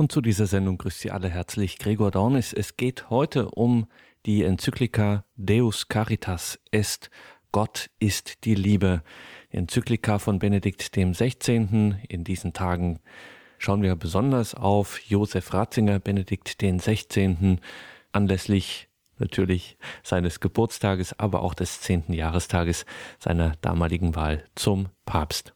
Und zu dieser Sendung grüßt Sie alle herzlich Gregor Dornis. Es geht heute um die Enzyklika Deus Caritas Est. Gott ist die Liebe. Die Enzyklika von Benedikt dem 16. In diesen Tagen schauen wir besonders auf Josef Ratzinger, Benedikt den 16. anlässlich natürlich seines Geburtstages, aber auch des 10. Jahrestages seiner damaligen Wahl zum Papst.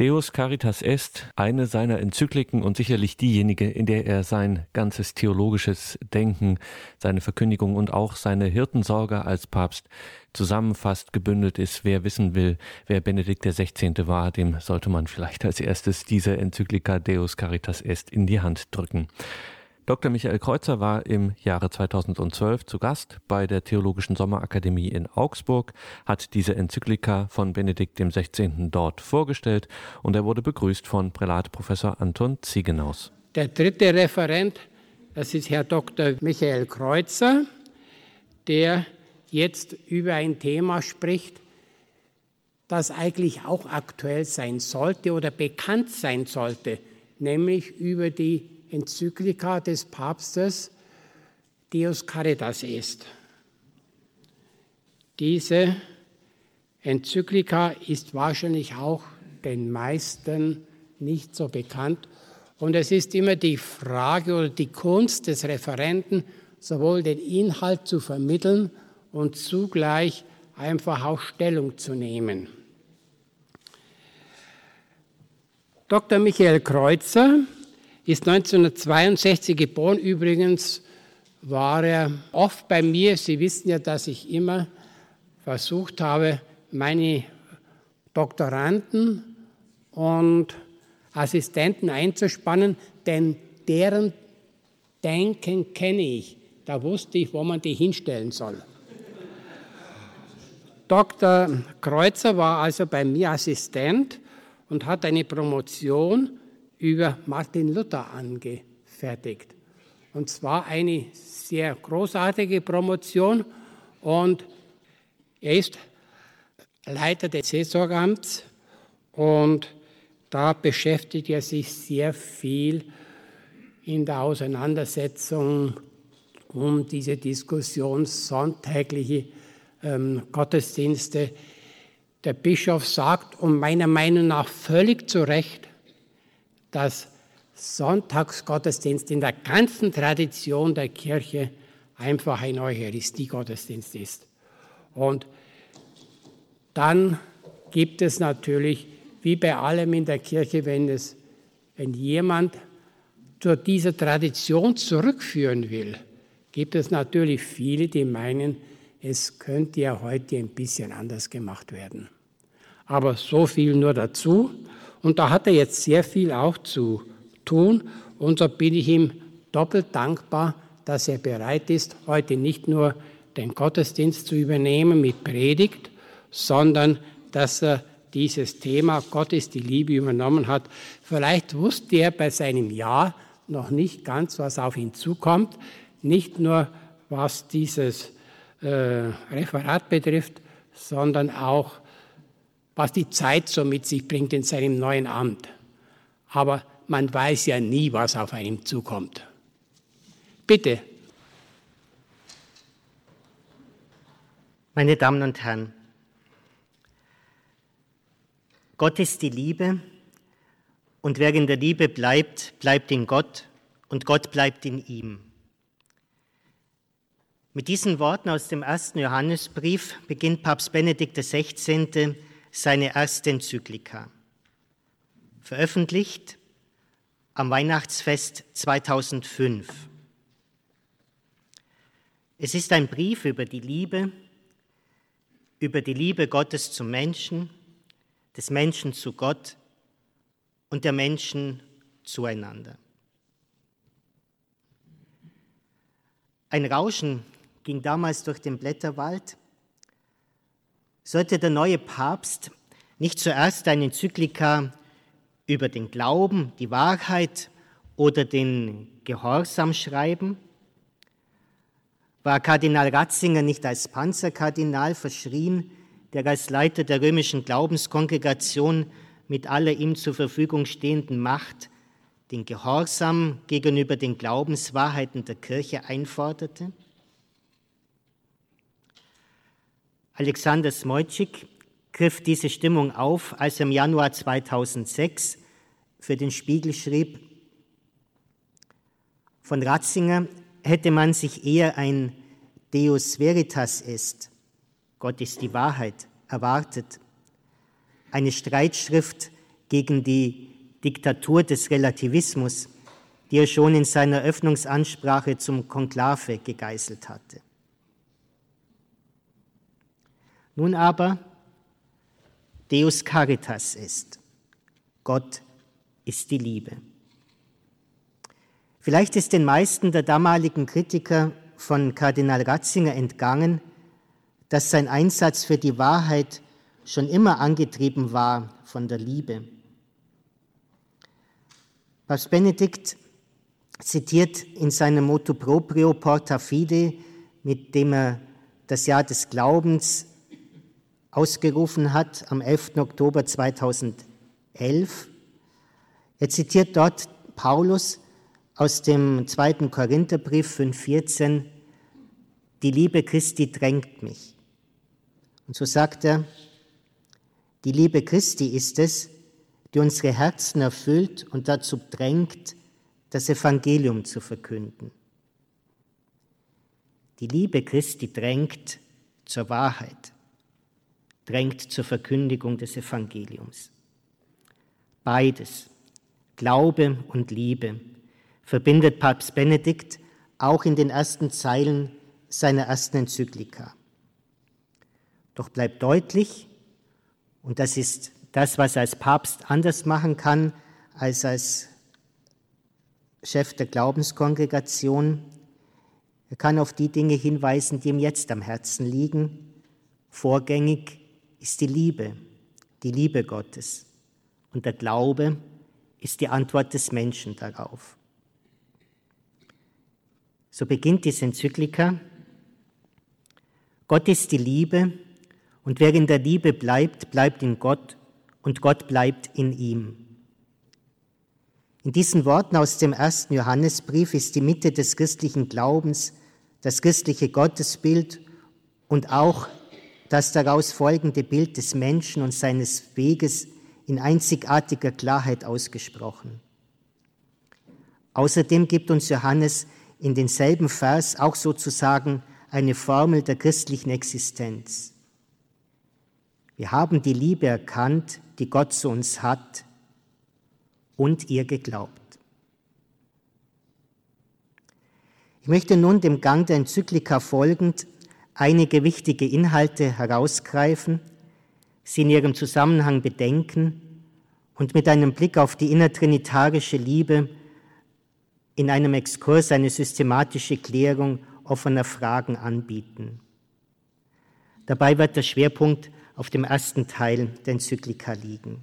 Deus Caritas Est, eine seiner Enzykliken und sicherlich diejenige, in der er sein ganzes theologisches Denken, seine Verkündigung und auch seine Hirtensorge als Papst zusammenfasst, gebündelt ist. Wer wissen will, wer Benedikt XVI. war, dem sollte man vielleicht als erstes diese Enzyklika Deus Caritas Est in die Hand drücken. Dr. Michael Kreuzer war im Jahre 2012 zu Gast bei der Theologischen Sommerakademie in Augsburg, hat diese Enzyklika von Benedikt XVI. dort vorgestellt und er wurde begrüßt von Prälat Professor Anton Ziegenaus. Der dritte Referent, das ist Herr Dr. Michael Kreuzer, der jetzt über ein Thema spricht, das eigentlich auch aktuell sein sollte oder bekannt sein sollte, nämlich über die Enzyklika des Papstes Deus Caritas ist. Diese Enzyklika ist wahrscheinlich auch den meisten nicht so bekannt. Und es ist immer die Frage oder die Kunst des Referenten, sowohl den Inhalt zu vermitteln und zugleich einfach auch Stellung zu nehmen. Dr. Michael Kreuzer ist 1962 geboren. Übrigens war er oft bei mir. Sie wissen ja, dass ich immer versucht habe, meine Doktoranden und Assistenten einzuspannen, denn deren Denken kenne ich. Da wusste ich, wo man die hinstellen soll. Dr. Kreuzer war also bei mir Assistent und hat eine Promotion über Martin Luther angefertigt. Und zwar eine sehr großartige Promotion und er ist Leiter des Seelsorgamts und da beschäftigt er sich sehr viel in der Auseinandersetzung um diese Diskussion sonntägliche ähm, Gottesdienste. Der Bischof sagt, und meiner Meinung nach völlig zu Recht, dass Sonntagsgottesdienst in der ganzen Tradition der Kirche einfach ein Eucharistie-Gottesdienst ist. Und dann gibt es natürlich, wie bei allem in der Kirche, wenn, es, wenn jemand zu dieser Tradition zurückführen will, gibt es natürlich viele, die meinen, es könnte ja heute ein bisschen anders gemacht werden. Aber so viel nur dazu. Und da hat er jetzt sehr viel auch zu tun. Und so bin ich ihm doppelt dankbar, dass er bereit ist, heute nicht nur den Gottesdienst zu übernehmen mit Predigt, sondern dass er dieses Thema Gott ist die Liebe übernommen hat. Vielleicht wusste er bei seinem Ja noch nicht ganz, was auf ihn zukommt, nicht nur was dieses äh, Referat betrifft, sondern auch was die Zeit so mit sich bringt in seinem neuen Amt. Aber man weiß ja nie, was auf einem zukommt. Bitte. Meine Damen und Herren, Gott ist die Liebe und wer in der Liebe bleibt, bleibt in Gott und Gott bleibt in ihm. Mit diesen Worten aus dem ersten Johannesbrief beginnt Papst Benedikt XVI seine erste Enzyklika, veröffentlicht am Weihnachtsfest 2005. Es ist ein Brief über die Liebe, über die Liebe Gottes zum Menschen, des Menschen zu Gott und der Menschen zueinander. Ein Rauschen ging damals durch den Blätterwald sollte der neue Papst nicht zuerst eine Enzyklika über den Glauben, die Wahrheit oder den Gehorsam schreiben? War Kardinal Ratzinger nicht als Panzerkardinal verschrien, der als Leiter der römischen Glaubenskongregation mit aller ihm zur Verfügung stehenden Macht den Gehorsam gegenüber den Glaubenswahrheiten der Kirche einforderte? Alexander Smojcik griff diese Stimmung auf, als er im Januar 2006 für den Spiegel schrieb, von Ratzinger hätte man sich eher ein Deus Veritas ist, Gott ist die Wahrheit, erwartet. Eine Streitschrift gegen die Diktatur des Relativismus, die er schon in seiner Öffnungsansprache zum Konklave gegeißelt hatte. Nun aber Deus Caritas ist, Gott ist die Liebe. Vielleicht ist den meisten der damaligen Kritiker von Kardinal Ratzinger entgangen, dass sein Einsatz für die Wahrheit schon immer angetrieben war von der Liebe. Papst Benedikt zitiert in seinem Motto proprio Porta Fide, mit dem er das Jahr des Glaubens ausgerufen hat am 11. Oktober 2011. Er zitiert dort Paulus aus dem zweiten Korintherbrief 5,14, die Liebe Christi drängt mich. Und so sagt er, die Liebe Christi ist es, die unsere Herzen erfüllt und dazu drängt, das Evangelium zu verkünden. Die Liebe Christi drängt zur Wahrheit, drängt zur Verkündigung des Evangeliums. Beides, Glaube und Liebe, verbindet Papst Benedikt auch in den ersten Zeilen seiner ersten Enzyklika. Doch bleibt deutlich, und das ist das, was er als Papst anders machen kann als als Chef der Glaubenskongregation. Er kann auf die Dinge hinweisen, die ihm jetzt am Herzen liegen. Vorgängig ist die Liebe, die Liebe Gottes. Und der Glaube ist die Antwort des Menschen darauf. So beginnt diese Enzyklika. Gott ist die Liebe und wer in der Liebe bleibt, bleibt in Gott und Gott bleibt in ihm. In diesen Worten aus dem ersten Johannesbrief ist die Mitte des christlichen Glaubens, das christliche Gottesbild und auch das daraus folgende Bild des Menschen und seines Weges in einzigartiger Klarheit ausgesprochen. Außerdem gibt uns Johannes in denselben Vers auch sozusagen eine Formel der christlichen Existenz. Wir haben die Liebe erkannt, die Gott zu uns hat und ihr geglaubt. Ich möchte nun dem Gang der Enzyklika folgend einige wichtige Inhalte herausgreifen, sie in ihrem Zusammenhang bedenken und mit einem Blick auf die innertrinitarische Liebe in einem Exkurs eine systematische Klärung offener Fragen anbieten. Dabei wird der Schwerpunkt auf dem ersten Teil der Enzyklika liegen.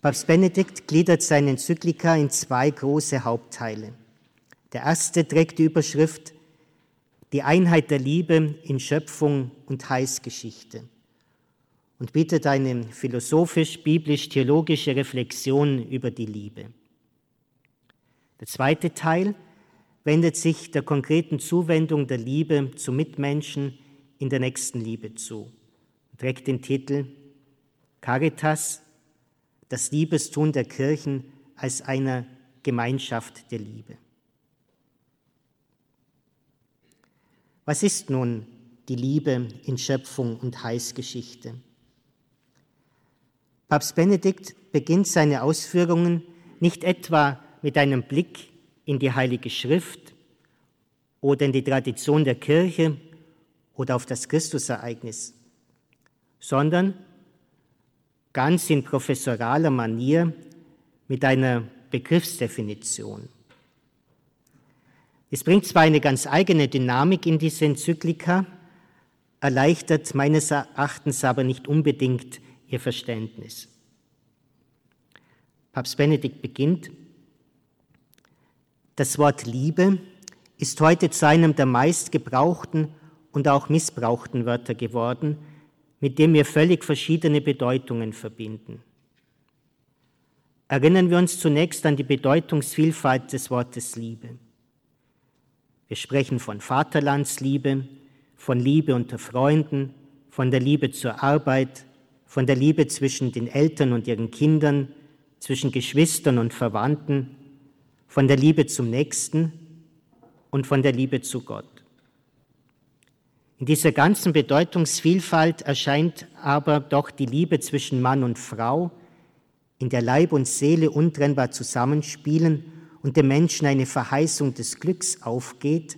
Papst Benedikt gliedert seine Enzyklika in zwei große Hauptteile. Der erste trägt die Überschrift Die Einheit der Liebe in Schöpfung und Heilsgeschichte und bietet eine philosophisch-biblisch-theologische Reflexion über die Liebe. Der zweite Teil wendet sich der konkreten Zuwendung der Liebe zu Mitmenschen in der nächsten Liebe zu und trägt den Titel Caritas, das Liebestun der Kirchen als einer Gemeinschaft der Liebe. Was ist nun die Liebe in Schöpfung und Heilsgeschichte? Papst Benedikt beginnt seine Ausführungen nicht etwa mit einem Blick in die Heilige Schrift oder in die Tradition der Kirche oder auf das Christusereignis, sondern ganz in professoraler Manier mit einer Begriffsdefinition. Es bringt zwar eine ganz eigene Dynamik in diese Enzyklika, erleichtert meines Erachtens aber nicht unbedingt ihr Verständnis. Papst Benedikt beginnt das Wort Liebe ist heute zu einem der meistgebrauchten und auch missbrauchten Wörter geworden, mit dem wir völlig verschiedene Bedeutungen verbinden. erinnern wir uns zunächst an die Bedeutungsvielfalt des Wortes Liebe. Wir sprechen von Vaterlandsliebe, von Liebe unter Freunden, von der Liebe zur Arbeit, von der Liebe zwischen den Eltern und ihren Kindern, zwischen Geschwistern und Verwandten, von der Liebe zum Nächsten und von der Liebe zu Gott. In dieser ganzen Bedeutungsvielfalt erscheint aber doch die Liebe zwischen Mann und Frau, in der Leib und Seele untrennbar zusammenspielen und dem Menschen eine Verheißung des Glücks aufgeht,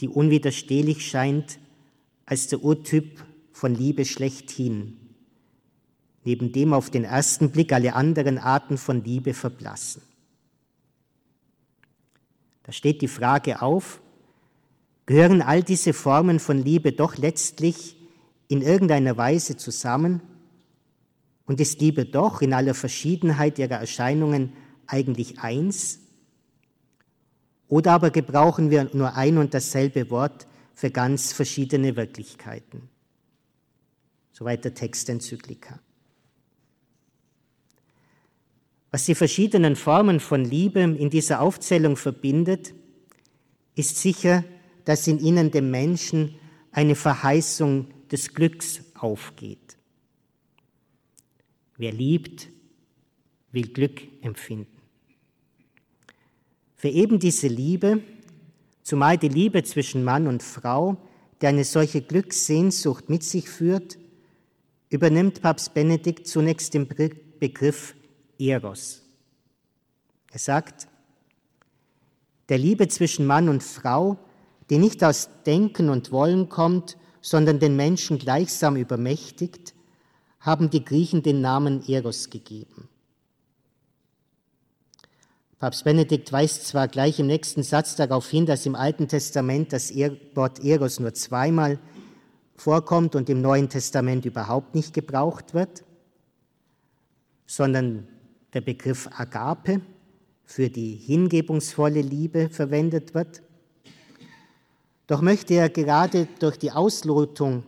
die unwiderstehlich scheint als der Urtyp von Liebe schlechthin, neben dem auf den ersten Blick alle anderen Arten von Liebe verblassen. Da steht die Frage auf, gehören all diese Formen von Liebe doch letztlich in irgendeiner Weise zusammen? Und ist Liebe doch in aller Verschiedenheit ihrer Erscheinungen eigentlich eins? Oder aber gebrauchen wir nur ein und dasselbe Wort für ganz verschiedene Wirklichkeiten? Soweit der Text Enzyklika. Was die verschiedenen Formen von Liebe in dieser Aufzählung verbindet, ist sicher, dass in ihnen dem Menschen eine Verheißung des Glücks aufgeht. Wer liebt, will Glück empfinden. Für eben diese Liebe, zumal die Liebe zwischen Mann und Frau, die eine solche Glückssehnsucht mit sich führt, übernimmt Papst Benedikt zunächst den Begriff Eros. Er sagt, der Liebe zwischen Mann und Frau, die nicht aus Denken und Wollen kommt, sondern den Menschen gleichsam übermächtigt, haben die Griechen den Namen Eros gegeben. Papst Benedikt weist zwar gleich im nächsten Satz darauf hin, dass im Alten Testament das Wort Eros nur zweimal vorkommt und im Neuen Testament überhaupt nicht gebraucht wird, sondern der Begriff Agape für die hingebungsvolle Liebe verwendet wird. Doch möchte er gerade durch die Auslotung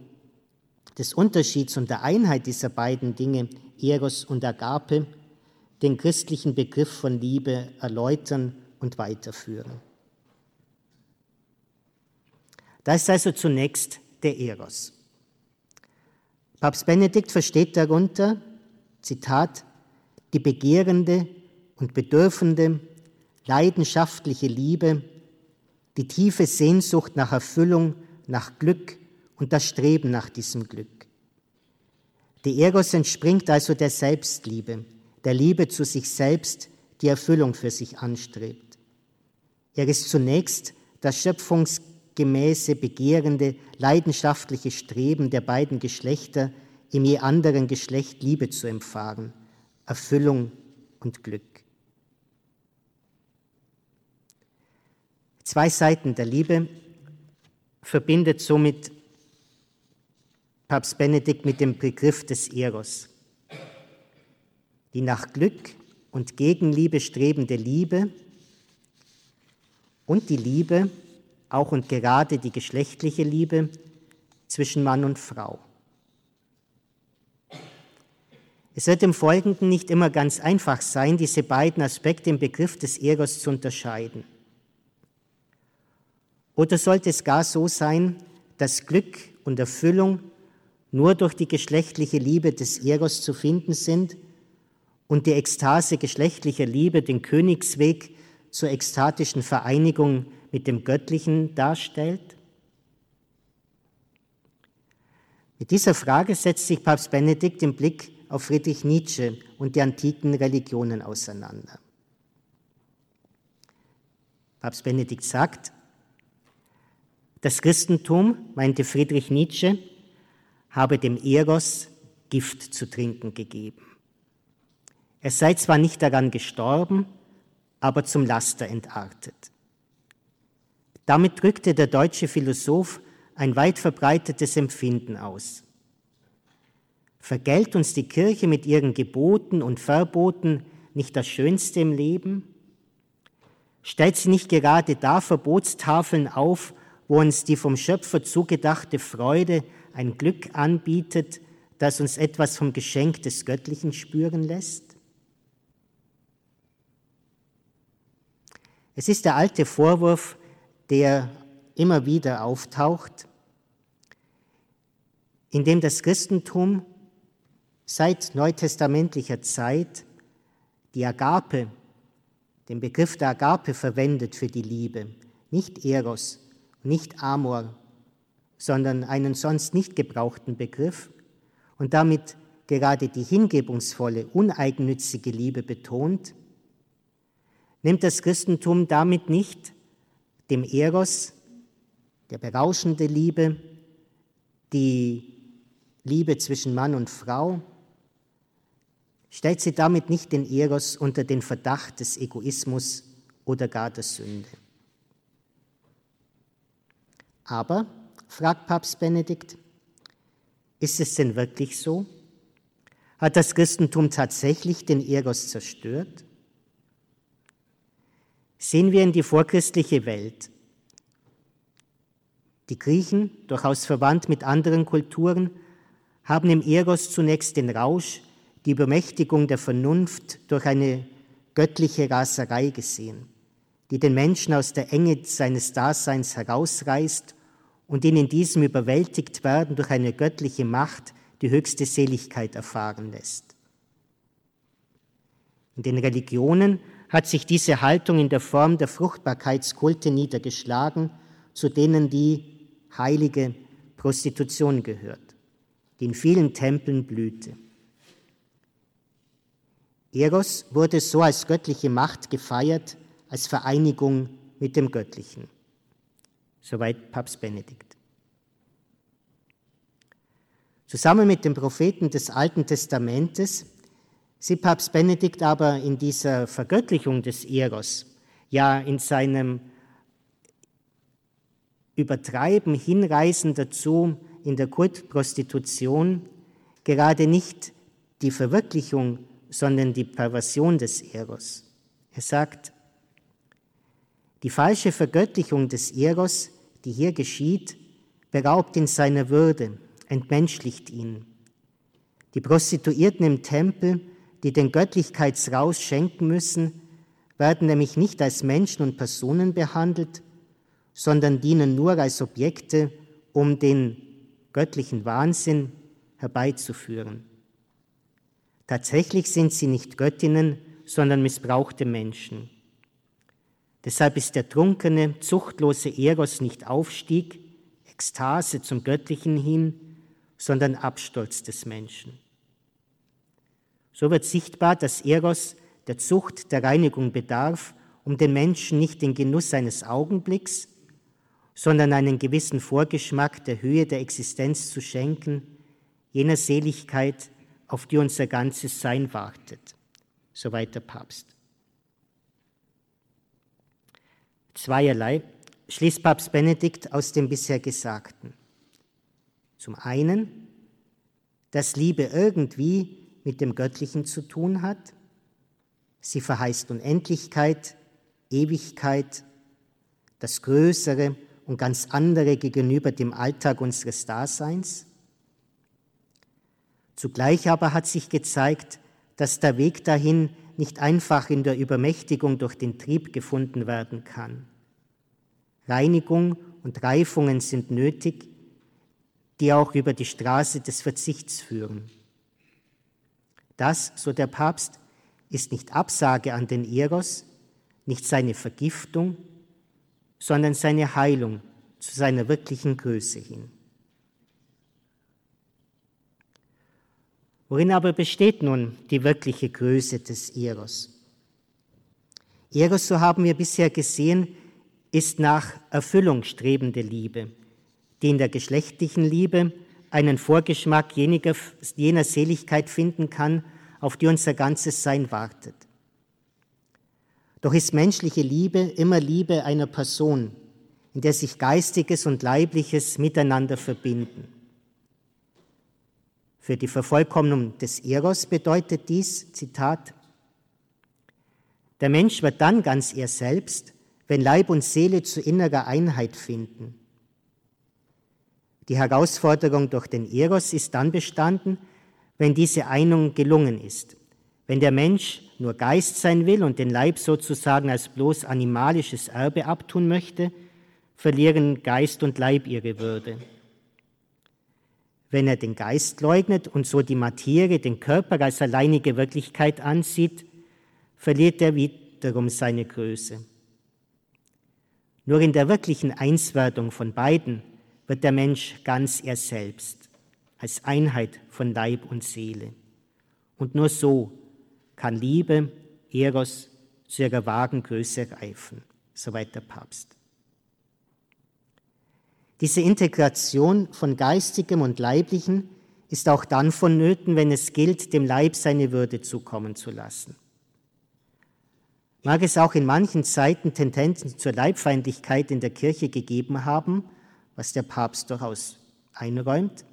des Unterschieds und der Einheit dieser beiden Dinge, Eros und Agape, den christlichen Begriff von Liebe erläutern und weiterführen. Da ist also zunächst der Eros. Papst Benedikt versteht darunter, Zitat, die begehrende und bedürfende, leidenschaftliche Liebe, die tiefe Sehnsucht nach Erfüllung, nach Glück und das Streben nach diesem Glück. Die Eros entspringt also der Selbstliebe, der Liebe zu sich selbst, die Erfüllung für sich anstrebt. Er ist zunächst das schöpfungsgemäße, begehrende, leidenschaftliche Streben der beiden Geschlechter, im je anderen Geschlecht Liebe zu empfahren – Erfüllung und Glück. Zwei Seiten der Liebe verbindet somit Papst Benedikt mit dem Begriff des Eros. Die nach Glück und Gegenliebe strebende Liebe und die Liebe, auch und gerade die geschlechtliche Liebe zwischen Mann und Frau. Es wird im Folgenden nicht immer ganz einfach sein, diese beiden Aspekte im Begriff des Eros zu unterscheiden. Oder sollte es gar so sein, dass Glück und Erfüllung nur durch die geschlechtliche Liebe des Eros zu finden sind und die Ekstase geschlechtlicher Liebe den Königsweg zur ekstatischen Vereinigung mit dem Göttlichen darstellt? Mit dieser Frage setzt sich Papst Benedikt im Blick auf Friedrich Nietzsche und die antiken Religionen auseinander. Papst Benedikt sagt, das Christentum, meinte Friedrich Nietzsche, habe dem Eros Gift zu trinken gegeben. Er sei zwar nicht daran gestorben, aber zum Laster entartet. Damit drückte der deutsche Philosoph ein weit verbreitetes Empfinden aus. Vergällt uns die Kirche mit ihren Geboten und Verboten nicht das Schönste im Leben? Stellt sie nicht gerade da Verbotstafeln auf, wo uns die vom Schöpfer zugedachte Freude ein Glück anbietet, das uns etwas vom Geschenk des Göttlichen spüren lässt? Es ist der alte Vorwurf, der immer wieder auftaucht, in dem das Christentum seit neutestamentlicher Zeit die Agape, den Begriff der Agape verwendet für die Liebe, nicht Eros, nicht Amor, sondern einen sonst nicht gebrauchten Begriff und damit gerade die hingebungsvolle, uneigennützige Liebe betont, nimmt das Christentum damit nicht dem Eros, der berauschende Liebe, die Liebe zwischen Mann und Frau, stellt sie damit nicht den Eros unter den Verdacht des Egoismus oder gar der Sünde. Aber, fragt Papst Benedikt, ist es denn wirklich so? Hat das Christentum tatsächlich den Eros zerstört? Sehen wir in die vorchristliche Welt. Die Griechen, durchaus verwandt mit anderen Kulturen, haben im Eros zunächst den Rausch, die Übermächtigung der Vernunft durch eine göttliche Raserei gesehen, die den Menschen aus der Enge seines Daseins herausreißt und ihn in diesem überwältigt werden durch eine göttliche Macht die höchste Seligkeit erfahren lässt. In den Religionen hat sich diese Haltung in der Form der Fruchtbarkeitskulte niedergeschlagen, zu denen die heilige Prostitution gehört, die in vielen Tempeln blühte. Eros wurde so als göttliche Macht gefeiert, als Vereinigung mit dem Göttlichen. Soweit Papst Benedikt. Zusammen mit den Propheten des Alten Testamentes sieht Papst Benedikt aber in dieser Vergöttlichung des Eros, ja in seinem Übertreiben hinreißen dazu in der Kultprostitution gerade nicht die Verwirklichung, sondern die Perversion des Eros. Er sagt, die falsche Vergöttlichung des Eros, die hier geschieht, beraubt ihn seiner Würde, entmenschlicht ihn. Die Prostituierten im Tempel, die den Göttlichkeitsrausch schenken müssen, werden nämlich nicht als Menschen und Personen behandelt, sondern dienen nur als Objekte, um den göttlichen Wahnsinn herbeizuführen. Tatsächlich sind sie nicht Göttinnen, sondern missbrauchte Menschen. Deshalb ist der trunkene, zuchtlose Eros nicht Aufstieg, Ekstase zum Göttlichen hin, sondern Abstolz des Menschen. So wird sichtbar, dass Eros der Zucht der Reinigung bedarf, um den Menschen nicht den Genuss eines Augenblicks, sondern einen gewissen Vorgeschmack der Höhe der Existenz zu schenken, jener Seligkeit, auf die unser ganzes Sein wartet. Soweit der Papst. Zweierlei schließt Papst Benedikt aus dem bisher Gesagten. Zum einen, dass Liebe irgendwie mit dem Göttlichen zu tun hat. Sie verheißt Unendlichkeit, Ewigkeit, das Größere und ganz andere gegenüber dem Alltag unseres Daseins. Zugleich aber hat sich gezeigt, dass der Weg dahin nicht einfach in der Übermächtigung durch den Trieb gefunden werden kann. Reinigung und Reifungen sind nötig, die auch über die Straße des Verzichts führen. Das, so der Papst, ist nicht Absage an den Eros, nicht seine Vergiftung, sondern seine Heilung zu seiner wirklichen Größe hin. Worin aber besteht nun die wirkliche Größe des Eros? Eros, so haben wir bisher gesehen, ist nach Erfüllung strebende Liebe, die in der geschlechtlichen Liebe einen Vorgeschmack jener Seligkeit finden kann, auf die unser ganzes Sein wartet. Doch ist menschliche Liebe immer Liebe einer Person, in der sich Geistiges und Leibliches miteinander verbinden. Für die Vervollkommnung des Eros bedeutet dies, Zitat, der Mensch wird dann ganz er selbst, wenn Leib und Seele zu innerer Einheit finden die Herausforderung durch den Eros ist dann bestanden, wenn diese Einung gelungen ist, Wenn der Mensch nur Geist sein will und den Leib sozusagen als bloß animalisches Erbe abtun möchte, verlieren Geist und Leib ihre Würde. Wenn er den Geist leugnet und so die Materie, den Körper als alleinige Wirklichkeit ansieht, verliert er wiederum seine Größe. Nur in der wirklichen Einswerdung von beiden wird der Mensch ganz er selbst, als Einheit von Leib und Seele. Und nur so kann Liebe, Eros, zu ihrer wahren Größe reifen, soweit der Papst. Diese Integration von Geistigem und Leiblichem ist auch dann vonnöten, wenn es gilt, dem Leib seine Würde zukommen zu lassen. Mag es auch in manchen Zeiten Tendenzen zur Leibfeindlichkeit in der Kirche gegeben haben, was der Papst durchaus einräumt,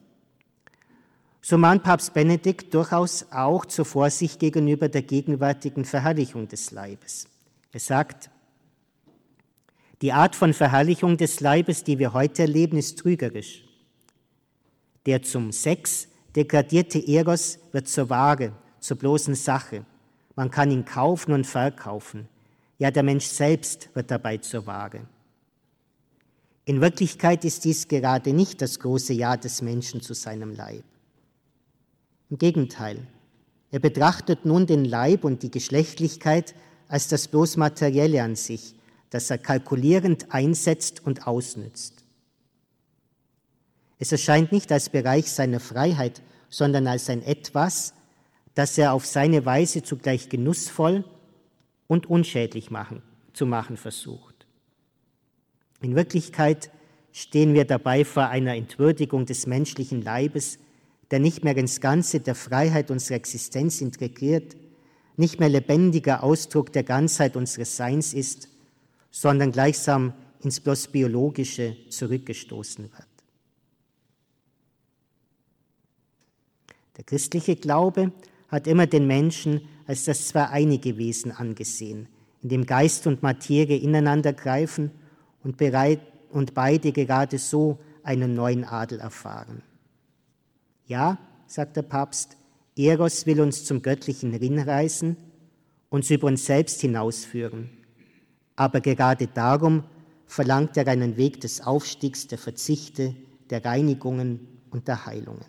so mahnt Papst Benedikt durchaus auch zur Vorsicht gegenüber der gegenwärtigen Verherrlichung des Leibes. Er sagt, die Art von Verherrlichung des Leibes, die wir heute erleben, ist trügerisch. Der zum Sex degradierte Eros wird zur Ware, zur bloßen Sache. Man kann ihn kaufen und verkaufen. Ja, der Mensch selbst wird dabei zur Ware. In Wirklichkeit ist dies gerade nicht das große Ja des Menschen zu seinem Leib. Im Gegenteil, er betrachtet nun den Leib und die Geschlechtlichkeit als das bloß Materielle an sich, das er kalkulierend einsetzt und ausnützt. Es erscheint nicht als Bereich seiner Freiheit, sondern als ein Etwas, das er auf seine Weise zugleich genussvoll und unschädlich machen, zu machen versucht. In Wirklichkeit stehen wir dabei vor einer Entwürdigung des menschlichen Leibes, der nicht mehr ins Ganze der Freiheit unserer Existenz integriert, nicht mehr lebendiger Ausdruck der Ganzheit unseres Seins ist, sondern gleichsam ins bloß Biologische zurückgestoßen wird. Der christliche Glaube hat immer den Menschen als das zweieinige Wesen angesehen, in dem Geist und Materie ineinander greifen und, bereit, und beide gerade so einen neuen Adel erfahren. Ja, sagt der Papst, Eros will uns zum göttlichen Rinn reißen, uns über uns selbst hinausführen. Aber gerade darum verlangt er einen Weg des Aufstiegs, der Verzichte, der Reinigungen und der Heilungen.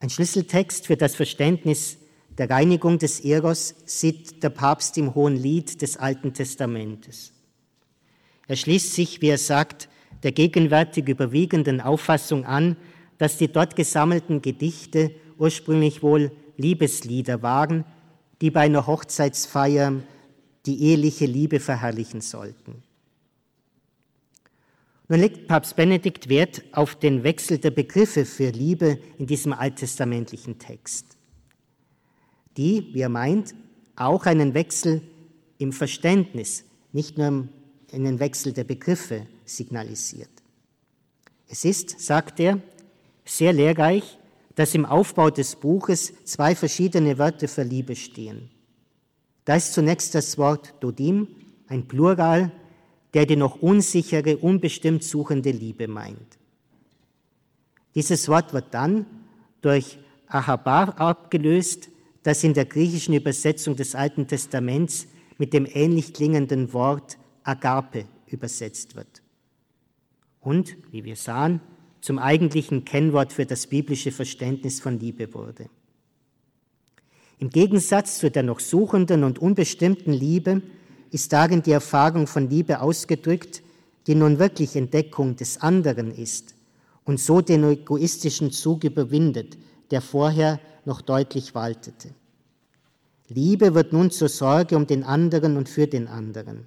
Ein Schlüsseltext für das Verständnis der Reinigung des Eros sieht der Papst im Hohen Lied des Alten Testamentes. Er schließt sich, wie er sagt, der gegenwärtig überwiegenden Auffassung an, dass die dort gesammelten Gedichte ursprünglich wohl Liebeslieder waren, die bei einer Hochzeitsfeier die eheliche Liebe verherrlichen sollten. Nun legt Papst Benedikt Wert auf den Wechsel der Begriffe für Liebe in diesem alttestamentlichen Text, die, wie er meint, auch einen Wechsel im Verständnis, nicht nur einen Wechsel der Begriffe signalisiert. Es ist, sagt er, sehr lehrreich, dass im Aufbau des Buches zwei verschiedene Wörter für Liebe stehen. Da ist zunächst das Wort Dodim, ein Plural, der die noch unsichere, unbestimmt suchende Liebe meint. Dieses Wort wird dann durch Ahabar abgelöst, das in der griechischen Übersetzung des Alten Testaments mit dem ähnlich klingenden Wort Agape übersetzt wird und, wie wir sahen, zum eigentlichen Kennwort für das biblische Verständnis von Liebe wurde. Im Gegensatz zu der noch suchenden und unbestimmten Liebe ist darin die Erfahrung von Liebe ausgedrückt, die nun wirklich Entdeckung des anderen ist und so den egoistischen Zug überwindet, der vorher noch deutlich waltete. Liebe wird nun zur Sorge um den anderen und für den anderen.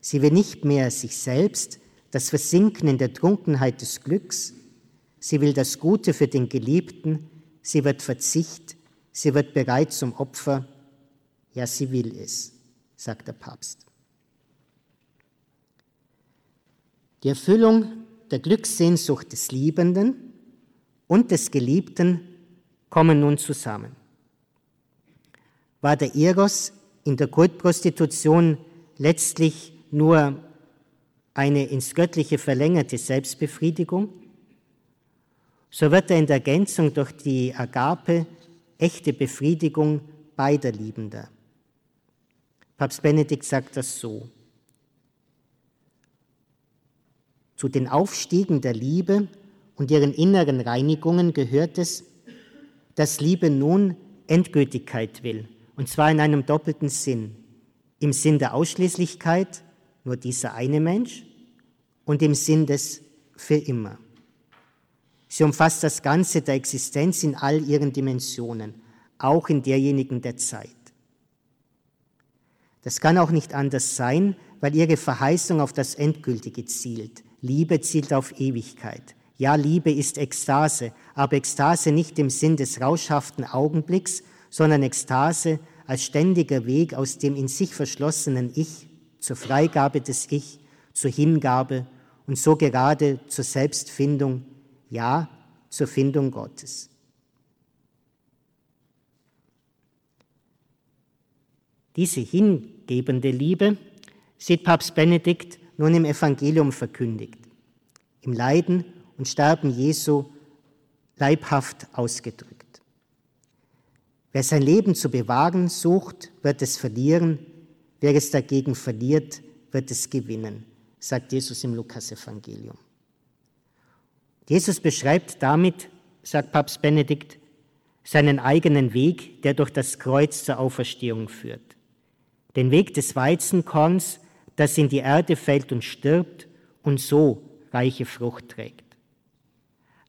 Sie will nicht mehr sich selbst, das Versinken in der Trunkenheit des Glücks. Sie will das Gute für den Geliebten. Sie wird Verzicht. Sie wird bereit zum Opfer. Ja, sie will es, sagt der Papst. Die Erfüllung der Glückssehnsucht des Liebenden und des Geliebten kommen nun zusammen. War der Eros in der Kultprostitution letztlich nur eine ins Göttliche verlängerte Selbstbefriedigung, so wird er in der Ergänzung durch die Agape echte Befriedigung beider Liebender. Papst Benedikt sagt das so. Zu den Aufstiegen der Liebe und ihren inneren Reinigungen gehört es, dass Liebe nun Endgültigkeit will, und zwar in einem doppelten Sinn. Im Sinn der Ausschließlichkeit, nur dieser eine Mensch, und im Sinn des für immer. Sie umfasst das Ganze der Existenz in all ihren Dimensionen, auch in derjenigen der Zeit. Das kann auch nicht anders sein, weil ihre Verheißung auf das Endgültige zielt. Liebe zielt auf Ewigkeit. Ja, Liebe ist Ekstase, aber Ekstase nicht im Sinn des rauschhaften Augenblicks, sondern Ekstase als ständiger Weg aus dem in sich verschlossenen Ich zur Freigabe des Ich, zur Hingabe und so gerade zur Selbstfindung ja zur Findung Gottes. Diese hingebende Liebe sieht Papst Benedikt nun im Evangelium verkündigt, im Leiden und Sterben Jesu leibhaft ausgedrückt. Wer sein Leben zu bewahren sucht, wird es verlieren, wer es dagegen verliert, wird es gewinnen, sagt Jesus im Lukasevangelium. Jesus beschreibt damit, sagt Papst Benedikt, seinen eigenen Weg, der durch das Kreuz zur Auferstehung führt. Den Weg des Weizenkorns, das in die Erde fällt und stirbt und so reiche Frucht trägt.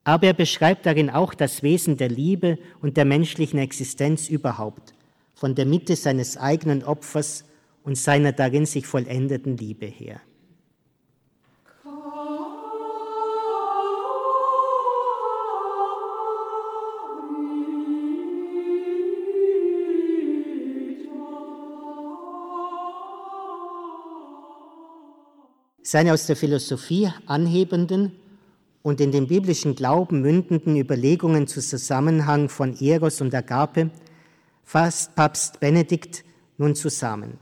Aber er beschreibt darin auch das Wesen der Liebe und der menschlichen Existenz überhaupt, von der Mitte seines eigenen Opfers und seiner darin sich vollendeten Liebe her. Seine aus der Philosophie anhebenden und in den biblischen Glauben mündenden Überlegungen zu Zusammenhang von Eros und Agape fasst Papst Benedikt nun zusammen.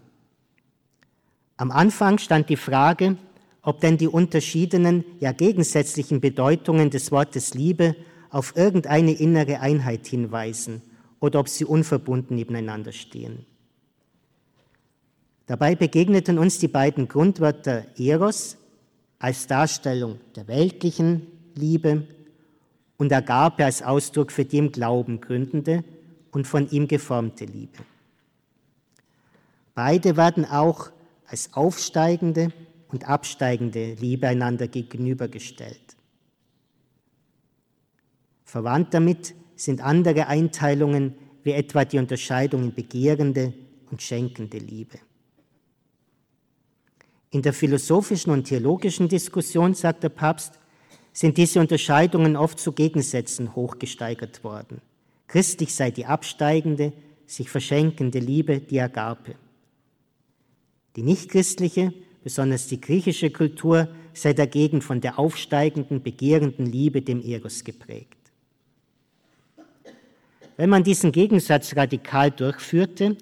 Am Anfang stand die Frage, ob denn die unterschiedenen, ja gegensätzlichen Bedeutungen des Wortes Liebe auf irgendeine innere Einheit hinweisen oder ob sie unverbunden nebeneinander stehen. Dabei begegneten uns die beiden Grundwörter Eros als Darstellung der weltlichen Liebe und Agape als Ausdruck für die im Glauben gründende und von ihm geformte Liebe. Beide werden auch als aufsteigende und absteigende Liebe einander gegenübergestellt. Verwandt damit sind andere Einteilungen wie etwa die Unterscheidung in begehrende und schenkende Liebe. In der philosophischen und theologischen Diskussion, sagt der Papst, sind diese Unterscheidungen oft zu Gegensätzen hochgesteigert worden. Christlich sei die absteigende, sich verschenkende Liebe die Agape. Die nichtchristliche, besonders die griechische Kultur, sei dagegen von der aufsteigenden, begehrenden Liebe dem Eros geprägt. Wenn man diesen Gegensatz radikal durchführte,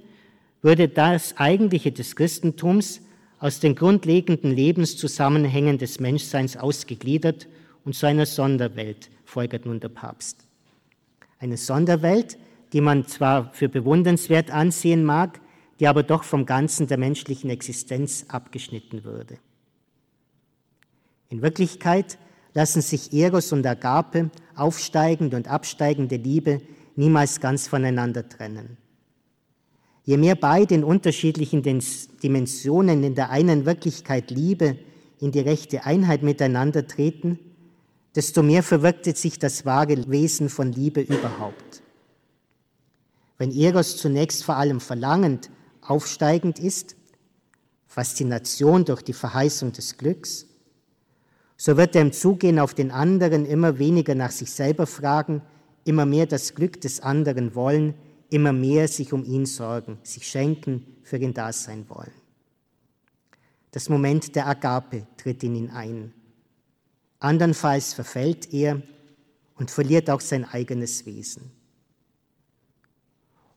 würde das Eigentliche des Christentums aus den grundlegenden Lebenszusammenhängen des Menschseins ausgegliedert und zu einer Sonderwelt, folgert nun der Papst. Eine Sonderwelt, die man zwar für bewundernswert ansehen mag, die aber doch vom Ganzen der menschlichen Existenz abgeschnitten würde. In Wirklichkeit lassen sich Eros und Agape, aufsteigende und absteigende Liebe, niemals ganz voneinander trennen. Je mehr beide in unterschiedlichen Dimensionen in der einen Wirklichkeit Liebe in die rechte Einheit miteinander treten, desto mehr verwirktet sich das wahre Wesen von Liebe überhaupt. Wenn Eros zunächst vor allem verlangend, aufsteigend ist, Faszination durch die Verheißung des Glücks, so wird er im Zugehen auf den anderen immer weniger nach sich selber fragen, immer mehr das Glück des anderen wollen, immer mehr sich um ihn sorgen, sich schenken, für ihn da sein wollen. Das Moment der Agape tritt in ihn ein. Andernfalls verfällt er und verliert auch sein eigenes Wesen.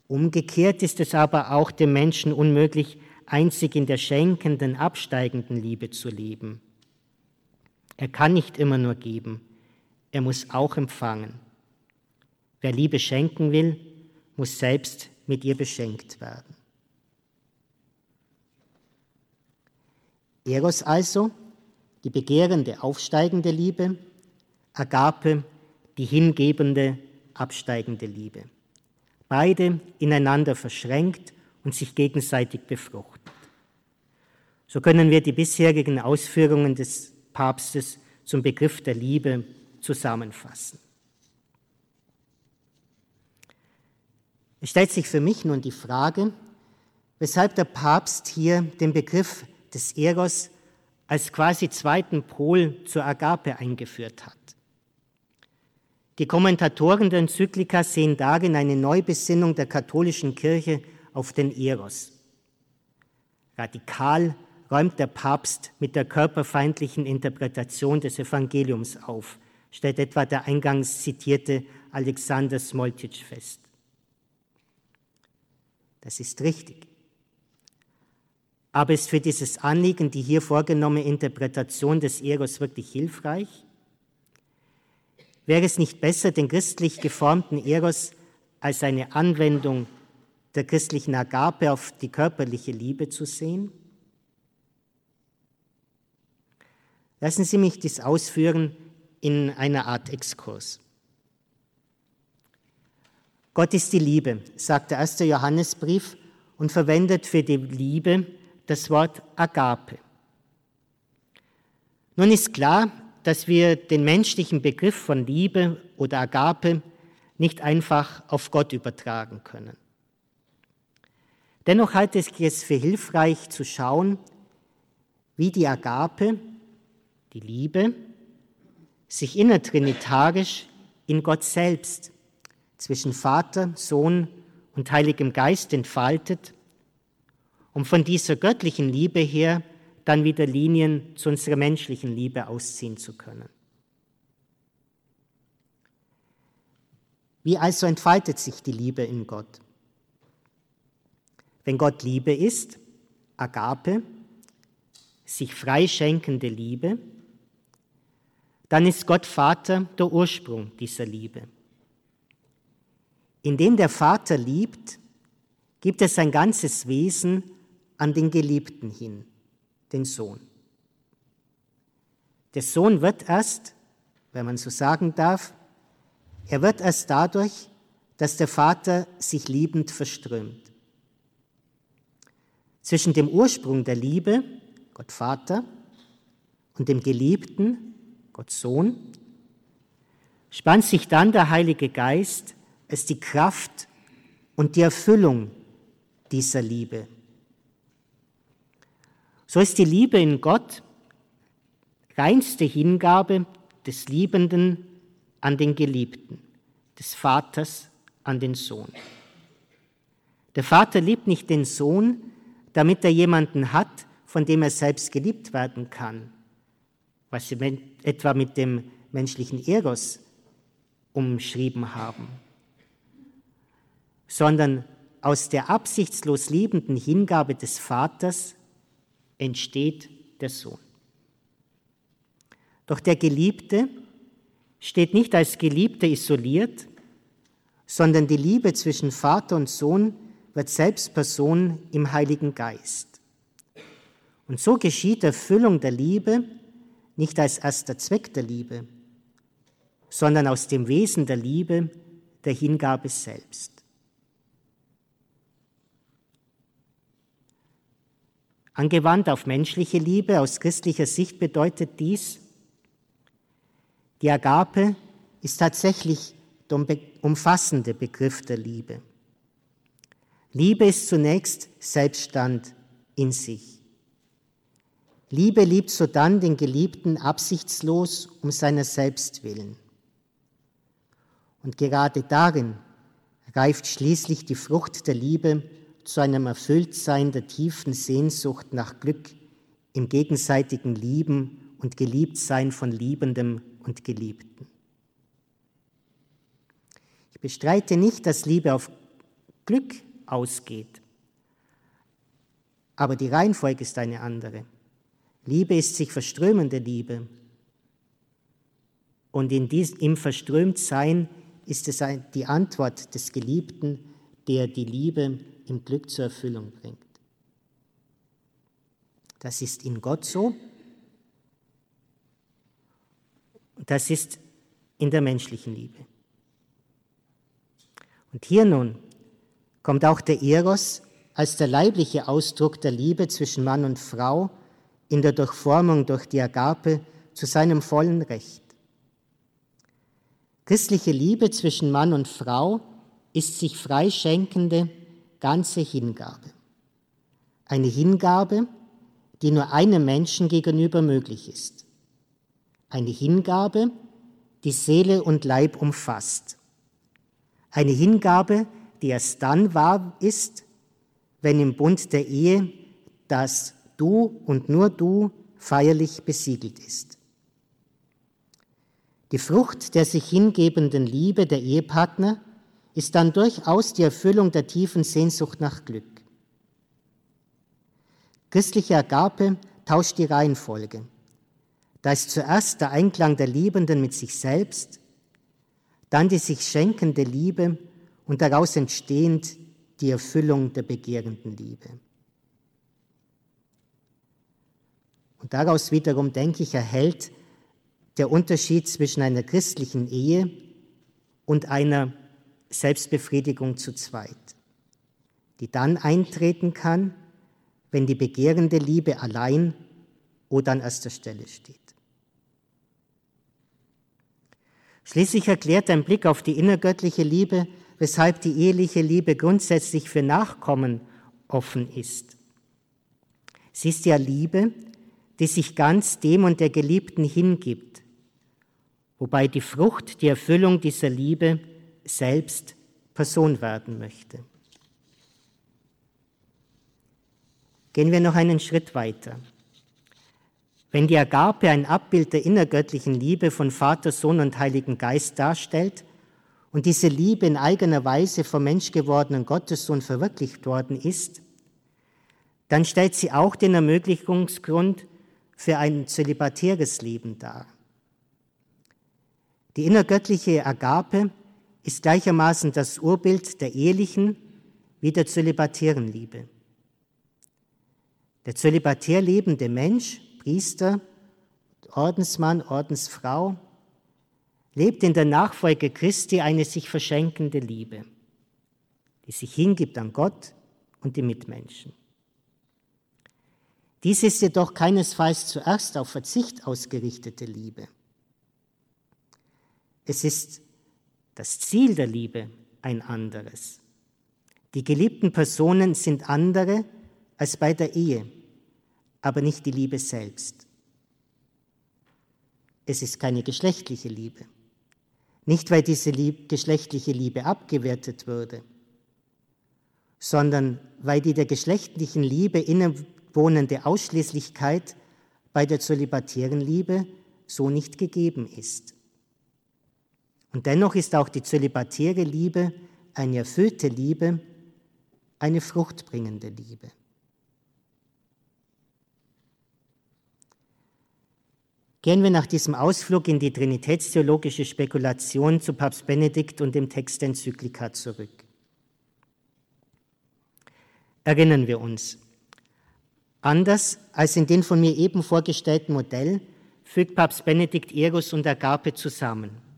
Umgekehrt ist es aber auch dem Menschen unmöglich, einzig in der schenkenden, absteigenden Liebe zu leben. Er kann nicht immer nur geben. er muss auch empfangen. Wer Liebe schenken will, muss selbst mit ihr beschenkt werden. Eros also, die begehrende, aufsteigende Liebe, Agape, die hingebende, absteigende Liebe. Beide ineinander verschränkt und sich gegenseitig befruchtet. So können wir die bisherigen Ausführungen des Papstes zum Begriff der Liebe zusammenfassen. Es stellt sich für mich nun die Frage, weshalb der Papst hier den Begriff des Eros als quasi zweiten Pol zur Agape eingeführt hat. Die Kommentatoren der Enzyklika sehen darin eine Neubesinnung der katholischen Kirche auf den Eros. Radikal räumt der Papst mit der körperfeindlichen Interpretation des Evangeliums auf, stellt etwa der eingangs zitierte Alexander Smoltic fest. Das ist richtig. Aber ist für dieses Anliegen die hier vorgenommene Interpretation des Eros wirklich hilfreich? Wäre es nicht besser, den christlich geformten Eros als eine Anwendung der christlichen Agape auf die körperliche Liebe zu sehen? Lassen Sie mich dies ausführen in einer Art Exkurs. Gott ist die Liebe, sagt der erste Johannesbrief und verwendet für die Liebe das Wort Agape. Nun ist klar, dass wir den menschlichen Begriff von Liebe oder Agape nicht einfach auf Gott übertragen können. Dennoch halte ich es für hilfreich zu schauen, wie die Agape, die Liebe, sich innertrinitarisch in Gott selbst zwischen Vater, Sohn und Heiligem Geist entfaltet um von dieser göttlichen Liebe her dann wieder Linien zu unserer menschlichen Liebe ausziehen zu können. Wie also entfaltet sich die Liebe in Gott? Wenn Gott Liebe ist, Agape, sich freischenkende Liebe, dann ist Gott Vater der Ursprung dieser Liebe. Indem der Vater liebt, gibt es sein ganzes Wesen an den Geliebten hin, den Sohn. Der Sohn wird erst, wenn man so sagen darf, er wird erst dadurch, dass der Vater sich liebend verströmt. Zwischen dem Ursprung der Liebe, Gott Vater, und dem Geliebten, Gott Sohn, spannt sich dann der Heilige Geist als die Kraft und die Erfüllung dieser Liebe. So ist die Liebe in Gott reinste Hingabe des Liebenden an den Geliebten, des Vaters an den Sohn. Der Vater liebt nicht den Sohn, damit er jemanden hat, von dem er selbst geliebt werden kann, was sie etwa mit dem menschlichen Eros umschrieben haben, sondern aus der absichtslos liebenden Hingabe des Vaters entsteht der Sohn. Doch der Geliebte steht nicht als Geliebter isoliert, sondern die Liebe zwischen Vater und Sohn wird selbst Person im Heiligen Geist. Und so geschieht Erfüllung der Liebe nicht als erster Zweck der Liebe, sondern aus dem Wesen der Liebe, der Hingabe selbst. Angewandt auf menschliche Liebe aus christlicher Sicht bedeutet dies, die Agape ist tatsächlich der umfassende Begriff der Liebe. Liebe ist zunächst Selbststand in sich. Liebe liebt sodann den Geliebten absichtslos um seiner selbst willen. Und gerade darin reift schließlich die Frucht der Liebe zu einem Erfülltsein der tiefen Sehnsucht nach Glück im gegenseitigen Lieben und Geliebtsein von Liebendem und Geliebten. Ich bestreite nicht, dass Liebe auf Glück ausgeht, aber die Reihenfolge ist eine andere. Liebe ist sich verströmende Liebe. Und in diesem, im Verströmtsein ist es die Antwort des Geliebten, der die Liebe im Glück zur Erfüllung bringt. Das ist in Gott so. Das ist in der menschlichen Liebe. Und hier nun kommt auch der Eros als der leibliche Ausdruck der Liebe zwischen Mann und Frau in der Durchformung durch die Agape zu seinem vollen Recht. Christliche Liebe zwischen Mann und Frau ist sich freischenkende ganze Hingabe. Eine Hingabe, die nur einem Menschen gegenüber möglich ist. Eine Hingabe, die Seele und Leib umfasst. Eine Hingabe, die erst dann wahr ist, wenn im Bund der Ehe das Du und nur Du feierlich besiegelt ist. Die Frucht der sich hingebenden Liebe der Ehepartner ist dann durchaus die Erfüllung der tiefen Sehnsucht nach Glück. Christliche Agape tauscht die Reihenfolge. Da ist zuerst der Einklang der Liebenden mit sich selbst, dann die sich schenkende Liebe und daraus entstehend die Erfüllung der begehrenden Liebe. Und daraus wiederum, denke ich, erhält der Unterschied zwischen einer christlichen Ehe und einer Selbstbefriedigung zu zweit, die dann eintreten kann, wenn die begehrende Liebe allein oder an erster Stelle steht. Schließlich erklärt ein Blick auf die innergöttliche Liebe, weshalb die eheliche Liebe grundsätzlich für Nachkommen offen ist. Sie ist ja Liebe, die sich ganz dem und der Geliebten hingibt, wobei die Frucht, die Erfüllung dieser Liebe selbst Person werden möchte. Gehen wir noch einen Schritt weiter. Wenn die Agape ein Abbild der innergöttlichen Liebe von Vater, Sohn und Heiligen Geist darstellt und diese Liebe in eigener Weise vom menschgewordenen Gottessohn verwirklicht worden ist, dann stellt sie auch den Ermöglichungsgrund für ein zölibatäres Leben dar. Die innergöttliche Agape ist gleichermaßen das Urbild der ehelichen wie der zölibatären Liebe. Der zölibatär lebende Mensch, Priester, Ordensmann, Ordensfrau, lebt in der Nachfolge Christi eine sich verschenkende Liebe, die sich hingibt an Gott und die Mitmenschen. Dies ist jedoch keinesfalls zuerst auf Verzicht ausgerichtete Liebe. Es ist das Ziel der Liebe ein anderes. Die geliebten Personen sind andere als bei der Ehe, aber nicht die Liebe selbst. Es ist keine geschlechtliche Liebe. Nicht, weil diese Lieb geschlechtliche Liebe abgewertet würde, sondern weil die der geschlechtlichen Liebe innewohnende Ausschließlichkeit bei der zölibatären Liebe so nicht gegeben ist. Und dennoch ist auch die zölibatäre Liebe eine erfüllte Liebe, eine fruchtbringende Liebe. Gehen wir nach diesem Ausflug in die trinitätstheologische Spekulation zu Papst Benedikt und dem Text der Enzyklika zurück. Erinnern wir uns, anders als in den von mir eben vorgestellten Modell fügt Papst Benedikt Eros und Agape zusammen.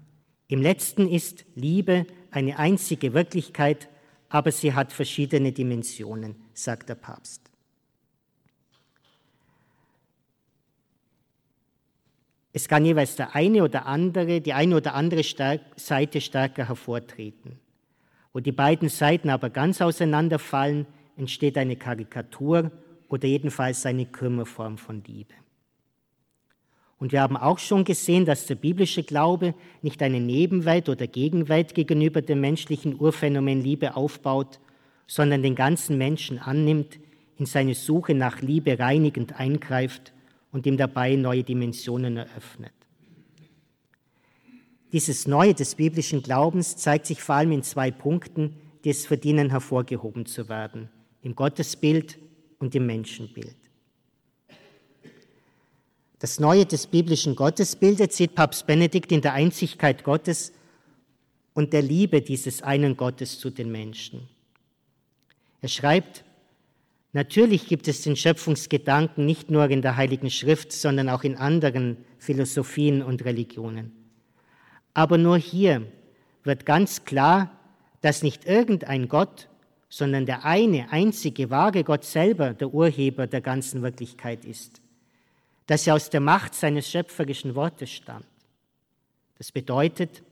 Im letzten ist Liebe eine einzige Wirklichkeit, aber sie hat verschiedene Dimensionen, sagt der Papst. Es kann jeweils der eine oder andere, die eine oder andere Seite stärker hervortreten. Wo die beiden Seiten aber ganz auseinanderfallen, entsteht eine Karikatur oder jedenfalls eine Kümmerform von Liebe. Und wir haben auch schon gesehen, dass der biblische Glaube nicht eine Nebenwelt oder Gegenwelt gegenüber dem menschlichen Urphänomen Liebe aufbaut, sondern den ganzen Menschen annimmt, in seine Suche nach Liebe reinigend eingreift und ihm dabei neue Dimensionen eröffnet. Dieses Neue des biblischen Glaubens zeigt sich vor allem in zwei Punkten, die es verdienen, hervorgehoben zu werden, im Gottesbild und im Menschenbild. Das Neue des biblischen Gottesbildes sieht Papst Benedikt in der Einzigkeit Gottes und der Liebe dieses einen Gottes zu den Menschen. Er schreibt, natürlich gibt es den Schöpfungsgedanken nicht nur in der Heiligen Schrift, sondern auch in anderen Philosophien und Religionen. Aber nur hier wird ganz klar, dass nicht irgendein Gott, sondern der eine, einzige, wahre Gott selber der Urheber der ganzen Wirklichkeit ist, dass er aus der Macht seines schöpferischen Wortes stammt. Das bedeutet,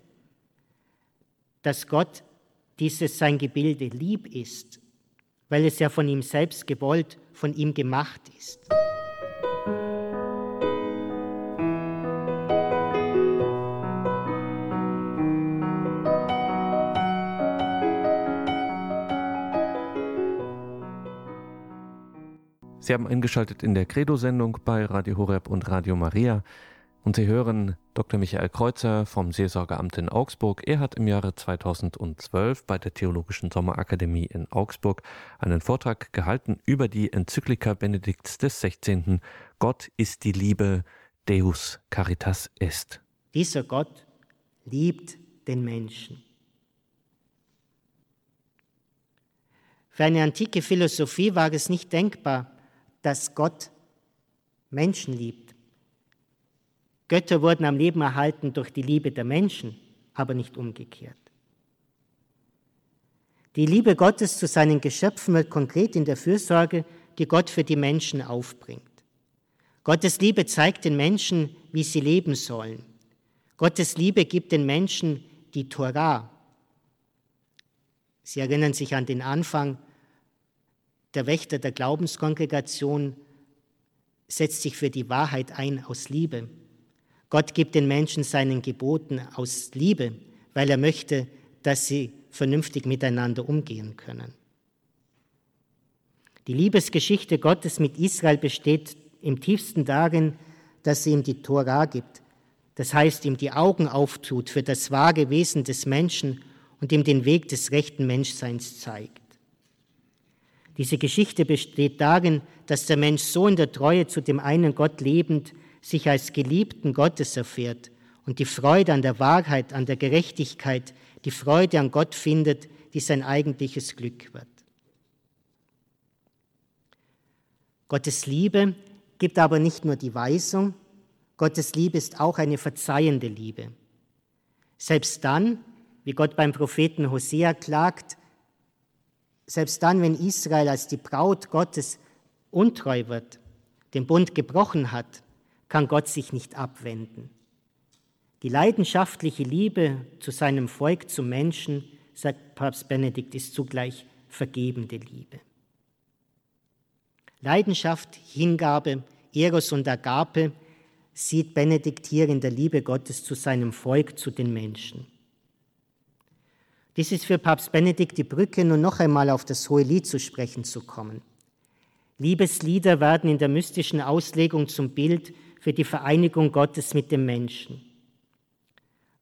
dass Gott dieses sein Gebilde lieb ist, weil es ja von ihm selbst gewollt, von ihm gemacht ist. Sie haben eingeschaltet in der Credo-Sendung bei Radio Horeb und Radio Maria. Und Sie hören Dr. Michael Kreuzer vom Seelsorgeamt in Augsburg. Er hat im Jahre 2012 bei der Theologischen Sommerakademie in Augsburg einen Vortrag gehalten über die Enzyklika Benedikts XVI. Gott ist die Liebe, Deus Caritas est. Dieser Gott liebt den Menschen. Für eine antike Philosophie war es nicht denkbar, dass Gott Menschen liebt. Götter wurden am Leben erhalten durch die Liebe der Menschen, aber nicht umgekehrt. Die Liebe Gottes zu seinen Geschöpfen wird konkret in der Fürsorge, die Gott für die Menschen aufbringt. Gottes Liebe zeigt den Menschen, wie sie leben sollen. Gottes Liebe gibt den Menschen die Torah. Sie erinnern sich an den Anfang, der Wächter der Glaubenskongregation setzt sich für die Wahrheit ein aus Liebe. Gott gibt den Menschen seinen Geboten aus Liebe, weil er möchte, dass sie vernünftig miteinander umgehen können. Die Liebesgeschichte Gottes mit Israel besteht im tiefsten darin, dass sie ihm die Tora gibt, das heißt ihm die Augen auftut für das wahre Wesen des Menschen und ihm den Weg des rechten Menschseins zeigt. Diese Geschichte besteht darin, dass der Mensch so in der Treue zu dem einen Gott lebend sich als Geliebten Gottes erfährt und die Freude an der Wahrheit, an der Gerechtigkeit, die Freude an Gott findet, die sein eigentliches Glück wird. Gottes Liebe gibt aber nicht nur die Weisung, Gottes Liebe ist auch eine verzeihende Liebe. Selbst dann, wie Gott beim Propheten Hosea klagt, selbst dann, wenn Israel als die Braut Gottes untreu wird, den Bund gebrochen hat, kann Gott sich nicht abwenden. Die leidenschaftliche Liebe zu seinem Volk, zum Menschen, sagt Papst Benedikt, ist zugleich vergebende Liebe. Leidenschaft, Hingabe, Eros und Agape sieht Benedikt hier in der Liebe Gottes zu seinem Volk, zu den Menschen. Dies ist für Papst Benedikt die Brücke, nun noch einmal auf das Hohe Lied zu sprechen zu kommen. Liebeslieder werden in der mystischen Auslegung zum Bild für die Vereinigung Gottes mit dem Menschen.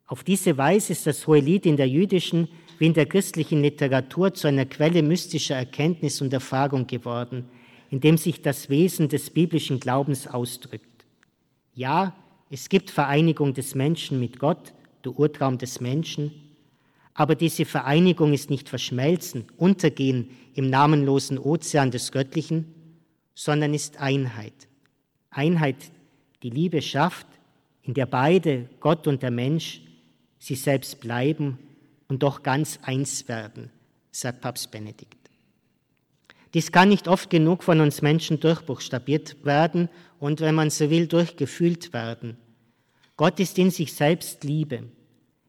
Auf diese Weise ist das Hohe Lied in der jüdischen wie in der christlichen Literatur zu einer Quelle mystischer Erkenntnis und Erfahrung geworden, in dem sich das Wesen des biblischen Glaubens ausdrückt. Ja, es gibt Vereinigung des Menschen mit Gott, der Urtraum des Menschen, aber diese Vereinigung ist nicht verschmelzen, untergehen im namenlosen Ozean des Göttlichen, sondern ist Einheit. Einheit, die Liebe schafft, in der beide, Gott und der Mensch, sie selbst bleiben und doch ganz eins werden, sagt Papst Benedikt. Dies kann nicht oft genug von uns Menschen durchbuchstabiert werden und, wenn man so will, durchgefühlt werden. Gott ist in sich selbst Liebe.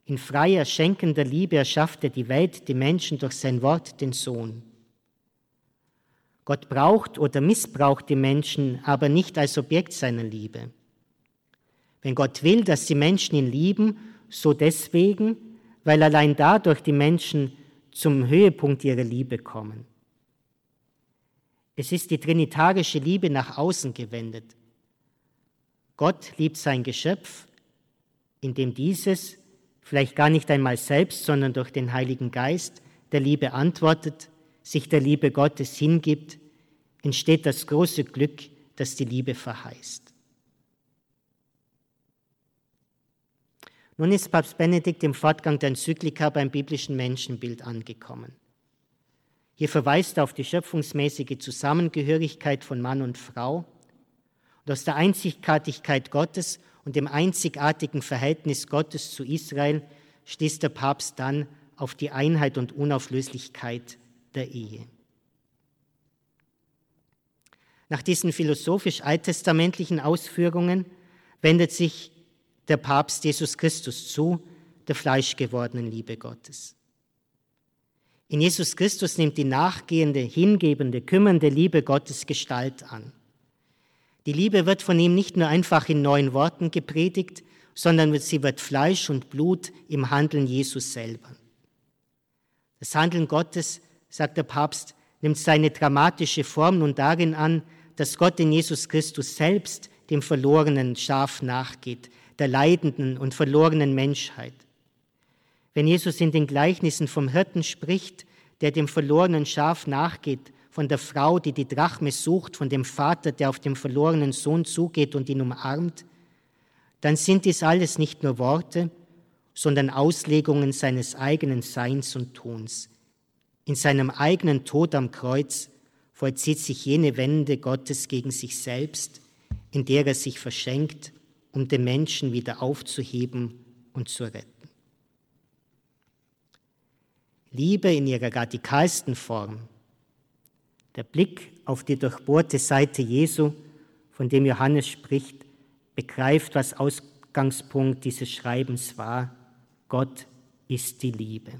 In freier, schenkender Liebe erschafft er die Welt, die Menschen durch sein Wort, den Sohn. Gott braucht oder missbraucht die Menschen aber nicht als Objekt seiner Liebe. Wenn Gott will, dass die Menschen ihn lieben, so deswegen, weil allein dadurch die Menschen zum Höhepunkt ihrer Liebe kommen. Es ist die trinitarische Liebe nach außen gewendet. Gott liebt sein Geschöpf, indem dieses vielleicht gar nicht einmal selbst, sondern durch den Heiligen Geist der Liebe antwortet, sich der Liebe Gottes hingibt, entsteht das große Glück, das die Liebe verheißt. Nun ist Papst Benedikt im Fortgang der Enzyklika beim biblischen Menschenbild angekommen. Hier verweist er auf die schöpfungsmäßige Zusammengehörigkeit von Mann und Frau und aus der Einzigartigkeit Gottes und dem einzigartigen Verhältnis Gottes zu Israel schließt der Papst dann auf die Einheit und Unauflöslichkeit der Ehe. Nach diesen philosophisch alttestamentlichen Ausführungen wendet sich der Papst Jesus Christus zu, der fleischgewordenen Liebe Gottes. In Jesus Christus nimmt die nachgehende, hingebende, kümmernde Liebe Gottes Gestalt an. Die Liebe wird von ihm nicht nur einfach in neuen Worten gepredigt, sondern sie wird Fleisch und Blut im Handeln Jesus selber. Das Handeln Gottes, sagt der Papst, nimmt seine dramatische Form nun darin an, dass Gott in Jesus Christus selbst dem verlorenen Schaf nachgeht, der leidenden und verlorenen Menschheit. Wenn Jesus in den Gleichnissen vom Hirten spricht, der dem verlorenen Schaf nachgeht, von der Frau, die die Drachme sucht, von dem Vater, der auf den verlorenen Sohn zugeht und ihn umarmt, dann sind dies alles nicht nur Worte, sondern Auslegungen seines eigenen Seins und Tuns. In seinem eigenen Tod am Kreuz vollzieht sich jene Wende Gottes gegen sich selbst, in der er sich verschenkt, um den Menschen wieder aufzuheben und zu retten. Liebe in ihrer radikalsten Form, der Blick auf die durchbohrte Seite Jesu, von dem Johannes spricht, begreift, was Ausgangspunkt dieses Schreibens war. Gott ist die Liebe.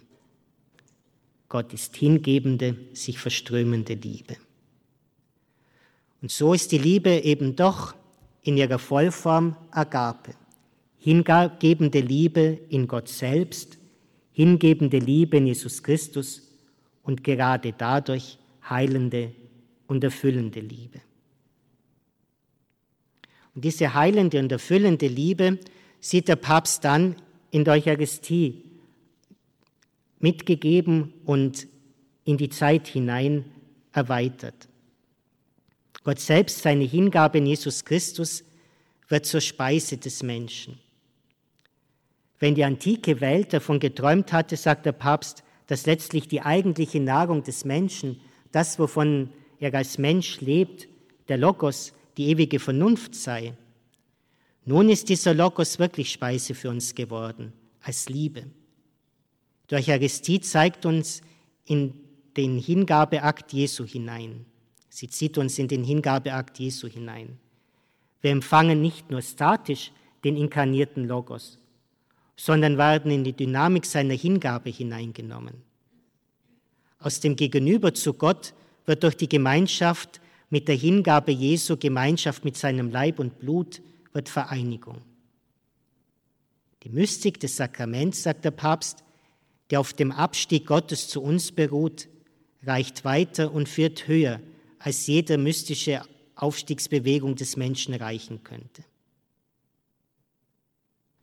Gott ist hingebende, sich verströmende Liebe. Und so ist die Liebe eben doch in ihrer Vollform Agape, hingebende Liebe in Gott selbst, hingebende Liebe in Jesus Christus und gerade dadurch heilende und erfüllende Liebe. Und diese heilende und erfüllende Liebe sieht der Papst dann in der Eucharistie mitgegeben und in die Zeit hinein erweitert. Gott selbst, seine Hingabe in Jesus Christus, wird zur Speise des Menschen. Wenn die antike Welt davon geträumt hatte, sagt der Papst, dass letztlich die eigentliche Nahrung des Menschen, das, wovon er als Mensch lebt, der Logos, die ewige Vernunft sei. Nun ist dieser Logos wirklich Speise für uns geworden, als Liebe. Die Eucharistie zeigt uns in den Hingabeakt Jesu hinein. Sie zieht uns in den Hingabeakt Jesu hinein. Wir empfangen nicht nur statisch den inkarnierten Logos, sondern werden in die Dynamik seiner Hingabe hineingenommen. Aus dem Gegenüber zu Gott wird durch die Gemeinschaft mit der Hingabe Jesu Gemeinschaft mit seinem Leib und Blut, wird Vereinigung. Die Mystik des Sakraments, sagt der Papst, der auf dem Abstieg Gottes zu uns beruht, reicht weiter und führt höher als jede mystische Aufstiegsbewegung des Menschen reichen könnte.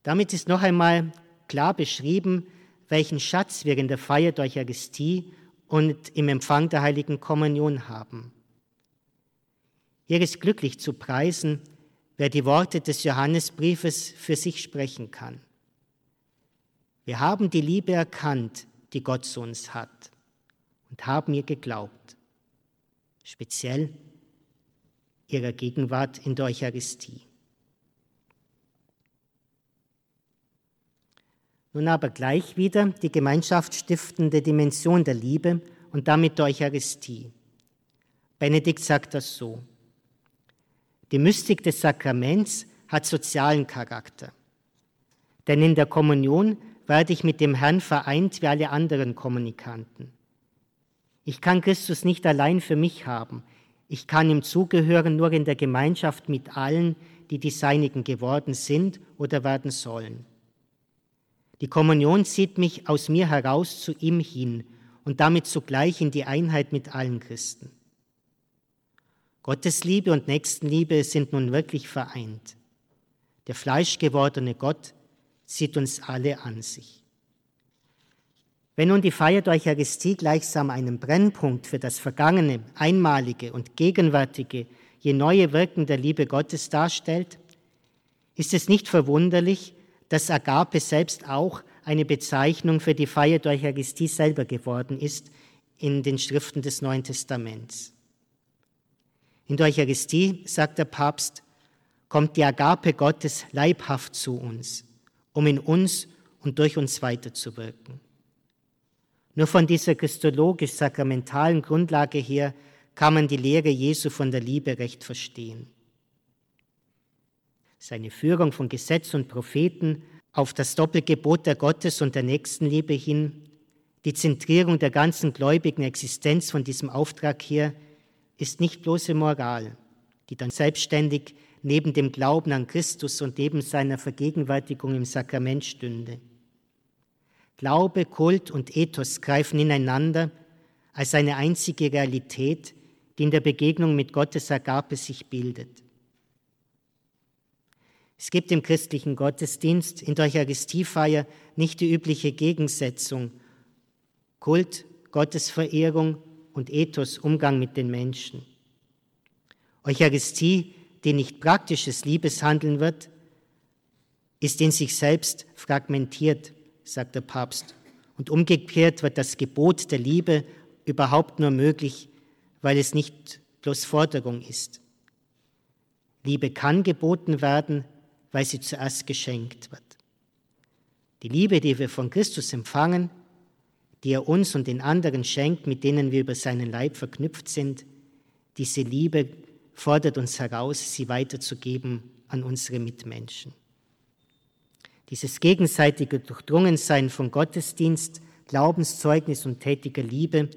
Damit ist noch einmal klar beschrieben, welchen Schatz wir in der Feier der Eucharistie und im Empfang der heiligen Kommunion haben. Hier ist glücklich zu preisen, wer die Worte des Johannesbriefes für sich sprechen kann. Wir haben die Liebe erkannt, die Gott zu uns hat, und haben ihr geglaubt speziell ihrer Gegenwart in der Eucharistie. Nun aber gleich wieder die gemeinschaftsstiftende Dimension der Liebe und damit der Eucharistie. Benedikt sagt das so. Die Mystik des Sakraments hat sozialen Charakter. Denn in der Kommunion werde ich mit dem Herrn vereint wie alle anderen Kommunikanten. Ich kann Christus nicht allein für mich haben. Ich kann ihm zugehören nur in der Gemeinschaft mit allen, die die Seinigen geworden sind oder werden sollen. Die Kommunion zieht mich aus mir heraus zu ihm hin und damit zugleich in die Einheit mit allen Christen. Gottes Liebe und Nächstenliebe sind nun wirklich vereint. Der fleischgewordene Gott zieht uns alle an sich. Wenn nun die Feier der Eucharistie gleichsam einen Brennpunkt für das vergangene, einmalige und gegenwärtige, je neue Wirken der Liebe Gottes darstellt, ist es nicht verwunderlich, dass Agape selbst auch eine Bezeichnung für die Feier der Eucharistie selber geworden ist in den Schriften des Neuen Testaments. In der Eucharistie, sagt der Papst, kommt die Agape Gottes leibhaft zu uns, um in uns und durch uns weiterzuwirken. Nur von dieser christologisch-sakramentalen Grundlage her kann man die Lehre Jesu von der Liebe recht verstehen. Seine Führung von Gesetz und Propheten auf das Doppelgebot der Gottes- und der Nächstenliebe hin, die Zentrierung der ganzen gläubigen Existenz von diesem Auftrag her, ist nicht bloße Moral, die dann selbstständig neben dem Glauben an Christus und neben seiner Vergegenwärtigung im Sakrament stünde. Glaube, Kult und Ethos greifen ineinander als eine einzige Realität, die in der Begegnung mit Gottes Agape sich bildet. Es gibt im christlichen Gottesdienst in der Eucharistiefeier nicht die übliche Gegensetzung Kult, Gottesverehrung und Ethos, Umgang mit den Menschen. Eucharistie, die nicht praktisches Liebeshandeln wird, ist in sich selbst fragmentiert, sagt der Papst. Und umgekehrt wird das Gebot der Liebe überhaupt nur möglich, weil es nicht bloß Forderung ist. Liebe kann geboten werden, weil sie zuerst geschenkt wird. Die Liebe, die wir von Christus empfangen, die er uns und den anderen schenkt, mit denen wir über seinen Leib verknüpft sind, diese Liebe fordert uns heraus, sie weiterzugeben an unsere Mitmenschen. Dieses gegenseitige Durchdrungensein von Gottesdienst, Glaubenszeugnis und tätiger Liebe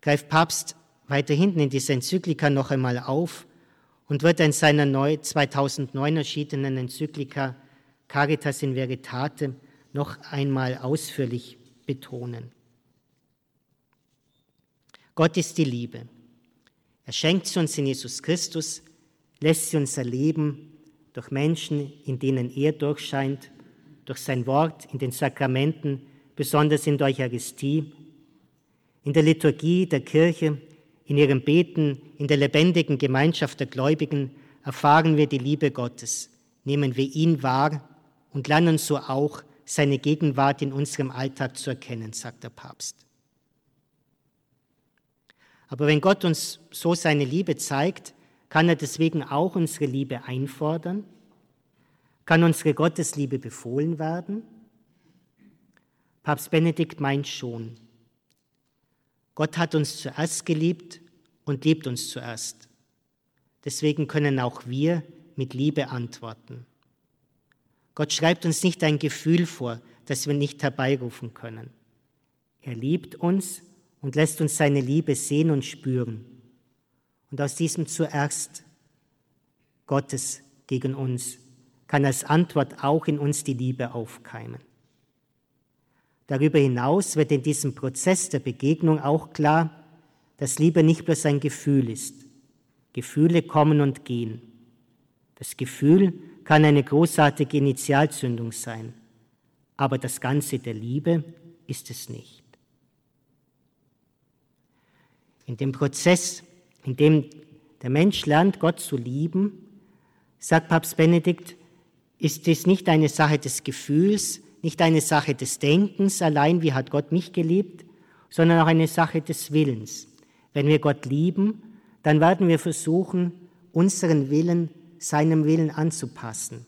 greift Papst weiter hinten in dieser Enzyklika noch einmal auf und wird in seiner neu 2009 erschienenen Enzyklika Caritas in Veritate noch einmal ausführlich betonen. Gott ist die Liebe. Er schenkt sie uns in Jesus Christus, lässt sie uns erleben durch Menschen, in denen er durchscheint, durch sein Wort in den Sakramenten, besonders in der Eucharistie, in der Liturgie der Kirche, in ihrem Beten, in der lebendigen Gemeinschaft der Gläubigen erfahren wir die Liebe Gottes, nehmen wir ihn wahr und lernen so auch seine Gegenwart in unserem Alltag zu erkennen, sagt der Papst. Aber wenn Gott uns so seine Liebe zeigt, kann er deswegen auch unsere Liebe einfordern? Kann unsere Gottesliebe befohlen werden? Papst Benedikt meint schon. Gott hat uns zuerst geliebt und liebt uns zuerst. Deswegen können auch wir mit Liebe antworten. Gott schreibt uns nicht ein Gefühl vor, das wir nicht herbeirufen können. Er liebt uns und lässt uns seine Liebe sehen und spüren. Und aus diesem zuerst Gottes gegen uns kann als Antwort auch in uns die Liebe aufkeimen. Darüber hinaus wird in diesem Prozess der Begegnung auch klar, dass Liebe nicht bloß ein Gefühl ist. Gefühle kommen und gehen. Das Gefühl kann eine großartige Initialzündung sein, aber das Ganze der Liebe ist es nicht. In dem Prozess, in dem der Mensch lernt, Gott zu lieben, sagt Papst Benedikt, ist es nicht eine Sache des Gefühls, nicht eine Sache des Denkens allein, wie hat Gott mich geliebt, sondern auch eine Sache des Willens. Wenn wir Gott lieben, dann werden wir versuchen, unseren Willen seinem Willen anzupassen,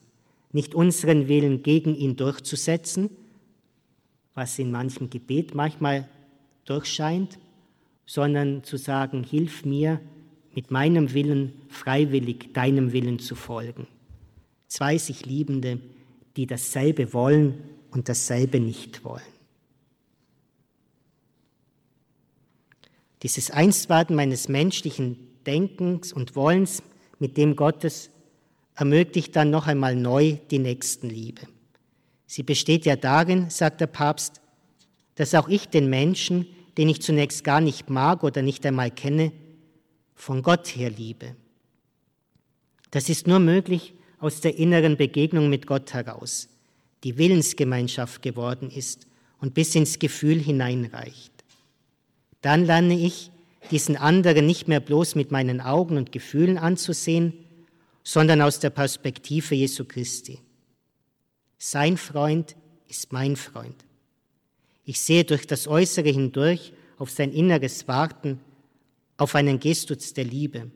nicht unseren Willen gegen ihn durchzusetzen, was in manchem Gebet manchmal durchscheint, sondern zu sagen, hilf mir, mit meinem Willen freiwillig deinem Willen zu folgen. Zwei sich Liebende, die dasselbe wollen und dasselbe nicht wollen. Dieses Einstwerden meines menschlichen Denkens und Wollens mit dem Gottes ermöglicht dann noch einmal neu die Nächstenliebe. Sie besteht ja darin, sagt der Papst, dass auch ich den Menschen, den ich zunächst gar nicht mag oder nicht einmal kenne, von Gott her liebe. Das ist nur möglich aus der inneren Begegnung mit Gott heraus, die Willensgemeinschaft geworden ist und bis ins Gefühl hineinreicht. Dann lerne ich, diesen anderen nicht mehr bloß mit meinen Augen und Gefühlen anzusehen, sondern aus der Perspektive Jesu Christi. Sein Freund ist mein Freund. Ich sehe durch das Äußere hindurch auf sein inneres Warten, auf einen Gestus der Liebe,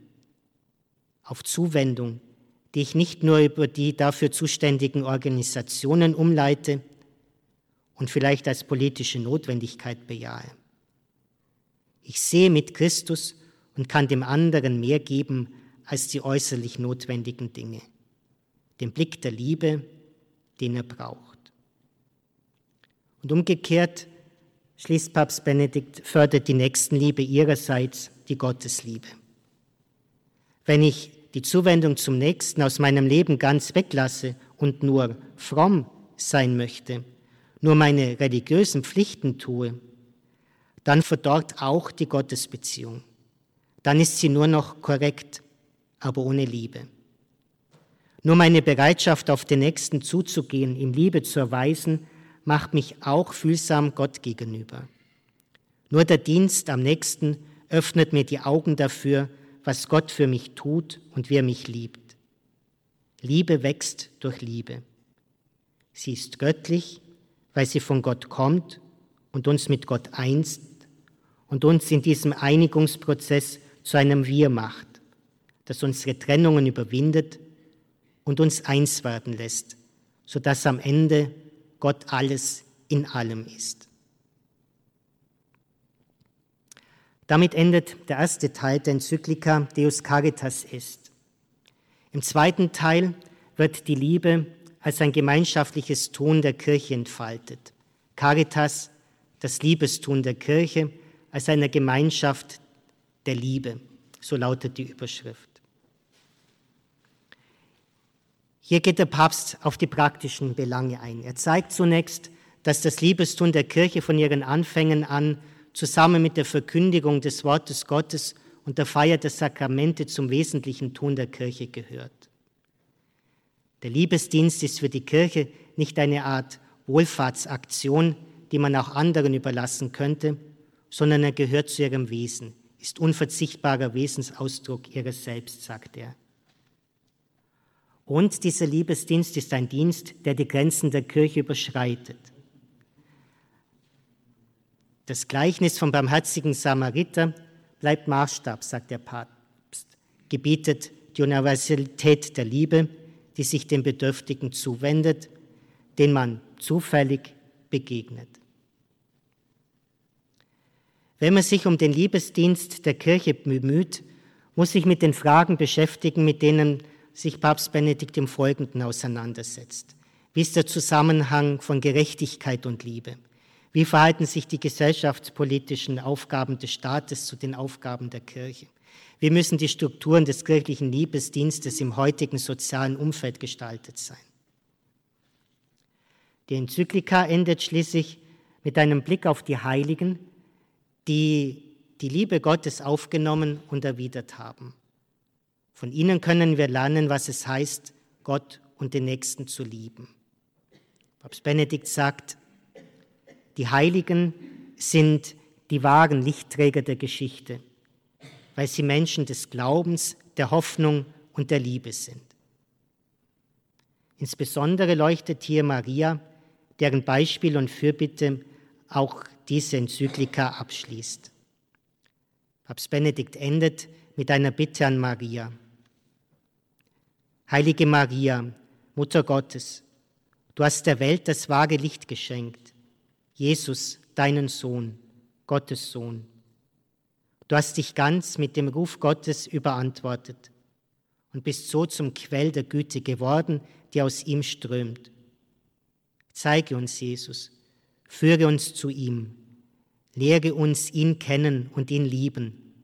auf Zuwendung, die ich nicht nur über die dafür zuständigen Organisationen umleite und vielleicht als politische Notwendigkeit bejahe. Ich sehe mit Christus und kann dem anderen mehr geben als die äußerlich notwendigen Dinge. Den Blick der Liebe, den er braucht. Und umgekehrt schließt Papst Benedikt, fördert die Nächstenliebe ihrerseits die Gottesliebe. Wenn ich die Zuwendung zum Nächsten aus meinem Leben ganz weglasse und nur fromm sein möchte, nur meine religiösen Pflichten tue, dann verdorrt auch die Gottesbeziehung. Dann ist sie nur noch korrekt, aber ohne Liebe. Nur meine Bereitschaft, auf den Nächsten zuzugehen, ihm Liebe zu erweisen, macht mich auch fühlsam Gott gegenüber. Nur der Dienst am Nächsten öffnet mir die Augen dafür, was Gott für mich tut und wie er mich liebt. Liebe wächst durch Liebe. Sie ist göttlich, weil sie von Gott kommt und uns mit Gott einst und uns in diesem Einigungsprozess zu einem Wir macht, das unsere Trennungen überwindet und uns eins werden lässt, sodass am Ende Gott alles in allem ist. Damit endet der erste Teil der Enzyklika Deus Caritas est. Im zweiten Teil wird die Liebe als ein gemeinschaftliches Tun der Kirche entfaltet. Caritas, das Liebestun der Kirche, als eine Gemeinschaft der Liebe. So lautet die Überschrift. Hier geht der Papst auf die praktischen Belange ein. Er zeigt zunächst, dass das Liebestun der Kirche von ihren Anfängen an zusammen mit der Verkündigung des Wortes Gottes und der Feier der Sakramente zum wesentlichen Tun der Kirche gehört. Der Liebesdienst ist für die Kirche nicht eine Art Wohlfahrtsaktion, die man auch anderen überlassen könnte, sondern er gehört zu ihrem Wesen, ist unverzichtbarer Wesensausdruck ihres Selbst, sagt er. Und dieser Liebesdienst ist ein Dienst, der die Grenzen der Kirche überschreitet. Das Gleichnis vom barmherzigen Samariter bleibt Maßstab, sagt der Papst, gebietet die Universalität der Liebe, die sich den Bedürftigen zuwendet, den man zufällig begegnet. Wenn man sich um den Liebesdienst der Kirche bemüht, muss sich mit den Fragen beschäftigen, mit denen sich Papst Benedikt im Folgenden auseinandersetzt. Wie ist der Zusammenhang von Gerechtigkeit und Liebe? Wie verhalten sich die gesellschaftspolitischen Aufgaben des Staates zu den Aufgaben der Kirche? Wie müssen die Strukturen des kirchlichen Liebesdienstes im heutigen sozialen Umfeld gestaltet sein? Die Enzyklika endet schließlich mit einem Blick auf die Heiligen, die die Liebe Gottes aufgenommen und erwidert haben. Von ihnen können wir lernen, was es heißt, Gott und den Nächsten zu lieben. Papst Benedikt sagt, die Heiligen sind die wahren Lichtträger der Geschichte, weil sie Menschen des Glaubens, der Hoffnung und der Liebe sind. Insbesondere leuchtet hier Maria, deren Beispiel und Fürbitte auch diese Enzyklika abschließt. Papst Benedikt endet mit einer Bitte an Maria. Heilige Maria, Mutter Gottes, du hast der Welt das wahre Licht geschenkt, Jesus, deinen Sohn, Gottes Sohn. Du hast dich ganz mit dem Ruf Gottes überantwortet und bist so zum Quell der Güte geworden, die aus ihm strömt. Zeige uns Jesus, führe uns zu ihm, lehre uns ihn kennen und ihn lieben,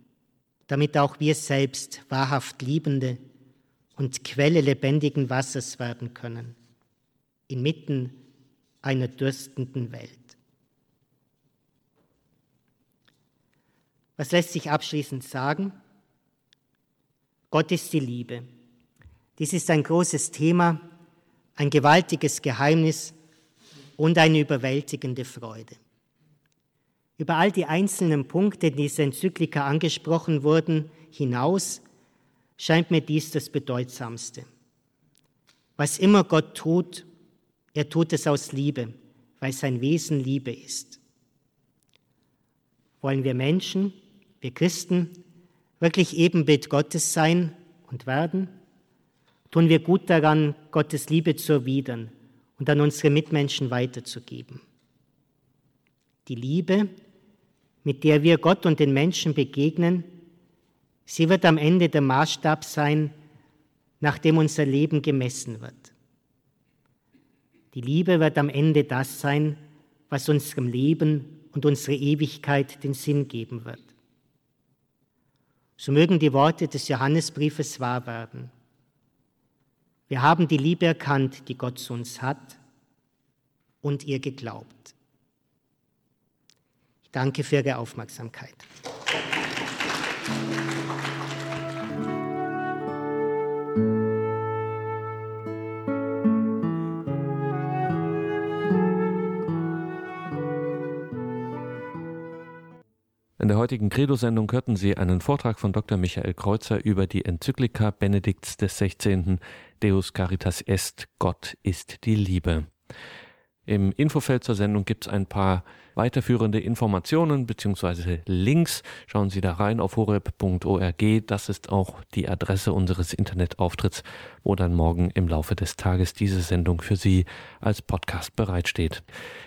damit auch wir selbst wahrhaft Liebende und Quelle lebendigen Wassers werden können, inmitten einer dürstenden Welt. Was lässt sich abschließend sagen? Gott ist die Liebe. Dies ist ein großes Thema, ein gewaltiges Geheimnis und eine überwältigende Freude. Über all die einzelnen Punkte, die in dieser Enzyklika angesprochen wurden, hinaus scheint mir dies das Bedeutsamste. Was immer Gott tut, Er tut es aus Liebe, weil sein Wesen Liebe ist. Wollen wir Menschen, wir Christen, wirklich Ebenbild Gottes sein und werden? Tun wir gut daran, Gottes Liebe zu erwidern und an unsere Mitmenschen weiterzugeben. Die Liebe, mit der wir Gott und den Menschen begegnen, sie wird am Ende der Maßstab sein, nach dem unser Leben gemessen wird. Die Liebe wird am Ende das sein, was unserem Leben und unsere Ewigkeit den Sinn geben wird. So mögen die Worte des Johannesbriefes wahr werden. Wir haben die Liebe erkannt, die Gott zu uns hat und ihr geglaubt. Danke für Ihre Aufmerksamkeit. In der heutigen Credo-Sendung hörten Sie einen Vortrag von Dr. Michael Kreuzer über die Enzyklika Benedikts XVI. Deus Caritas Est, Gott ist die Liebe. Im Infofeld zur Sendung gibt es ein paar weiterführende Informationen bzw. Links. Schauen Sie da rein auf horeb.org. Das ist auch die Adresse unseres Internetauftritts, wo dann morgen im Laufe des Tages diese Sendung für Sie als Podcast bereitsteht.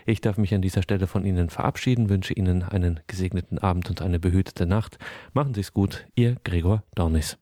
Ich darf mich an dieser Stelle von Ihnen verabschieden, wünsche Ihnen einen gesegneten Abend und eine behütete Nacht. Machen Sie es gut, Ihr Gregor Dornis.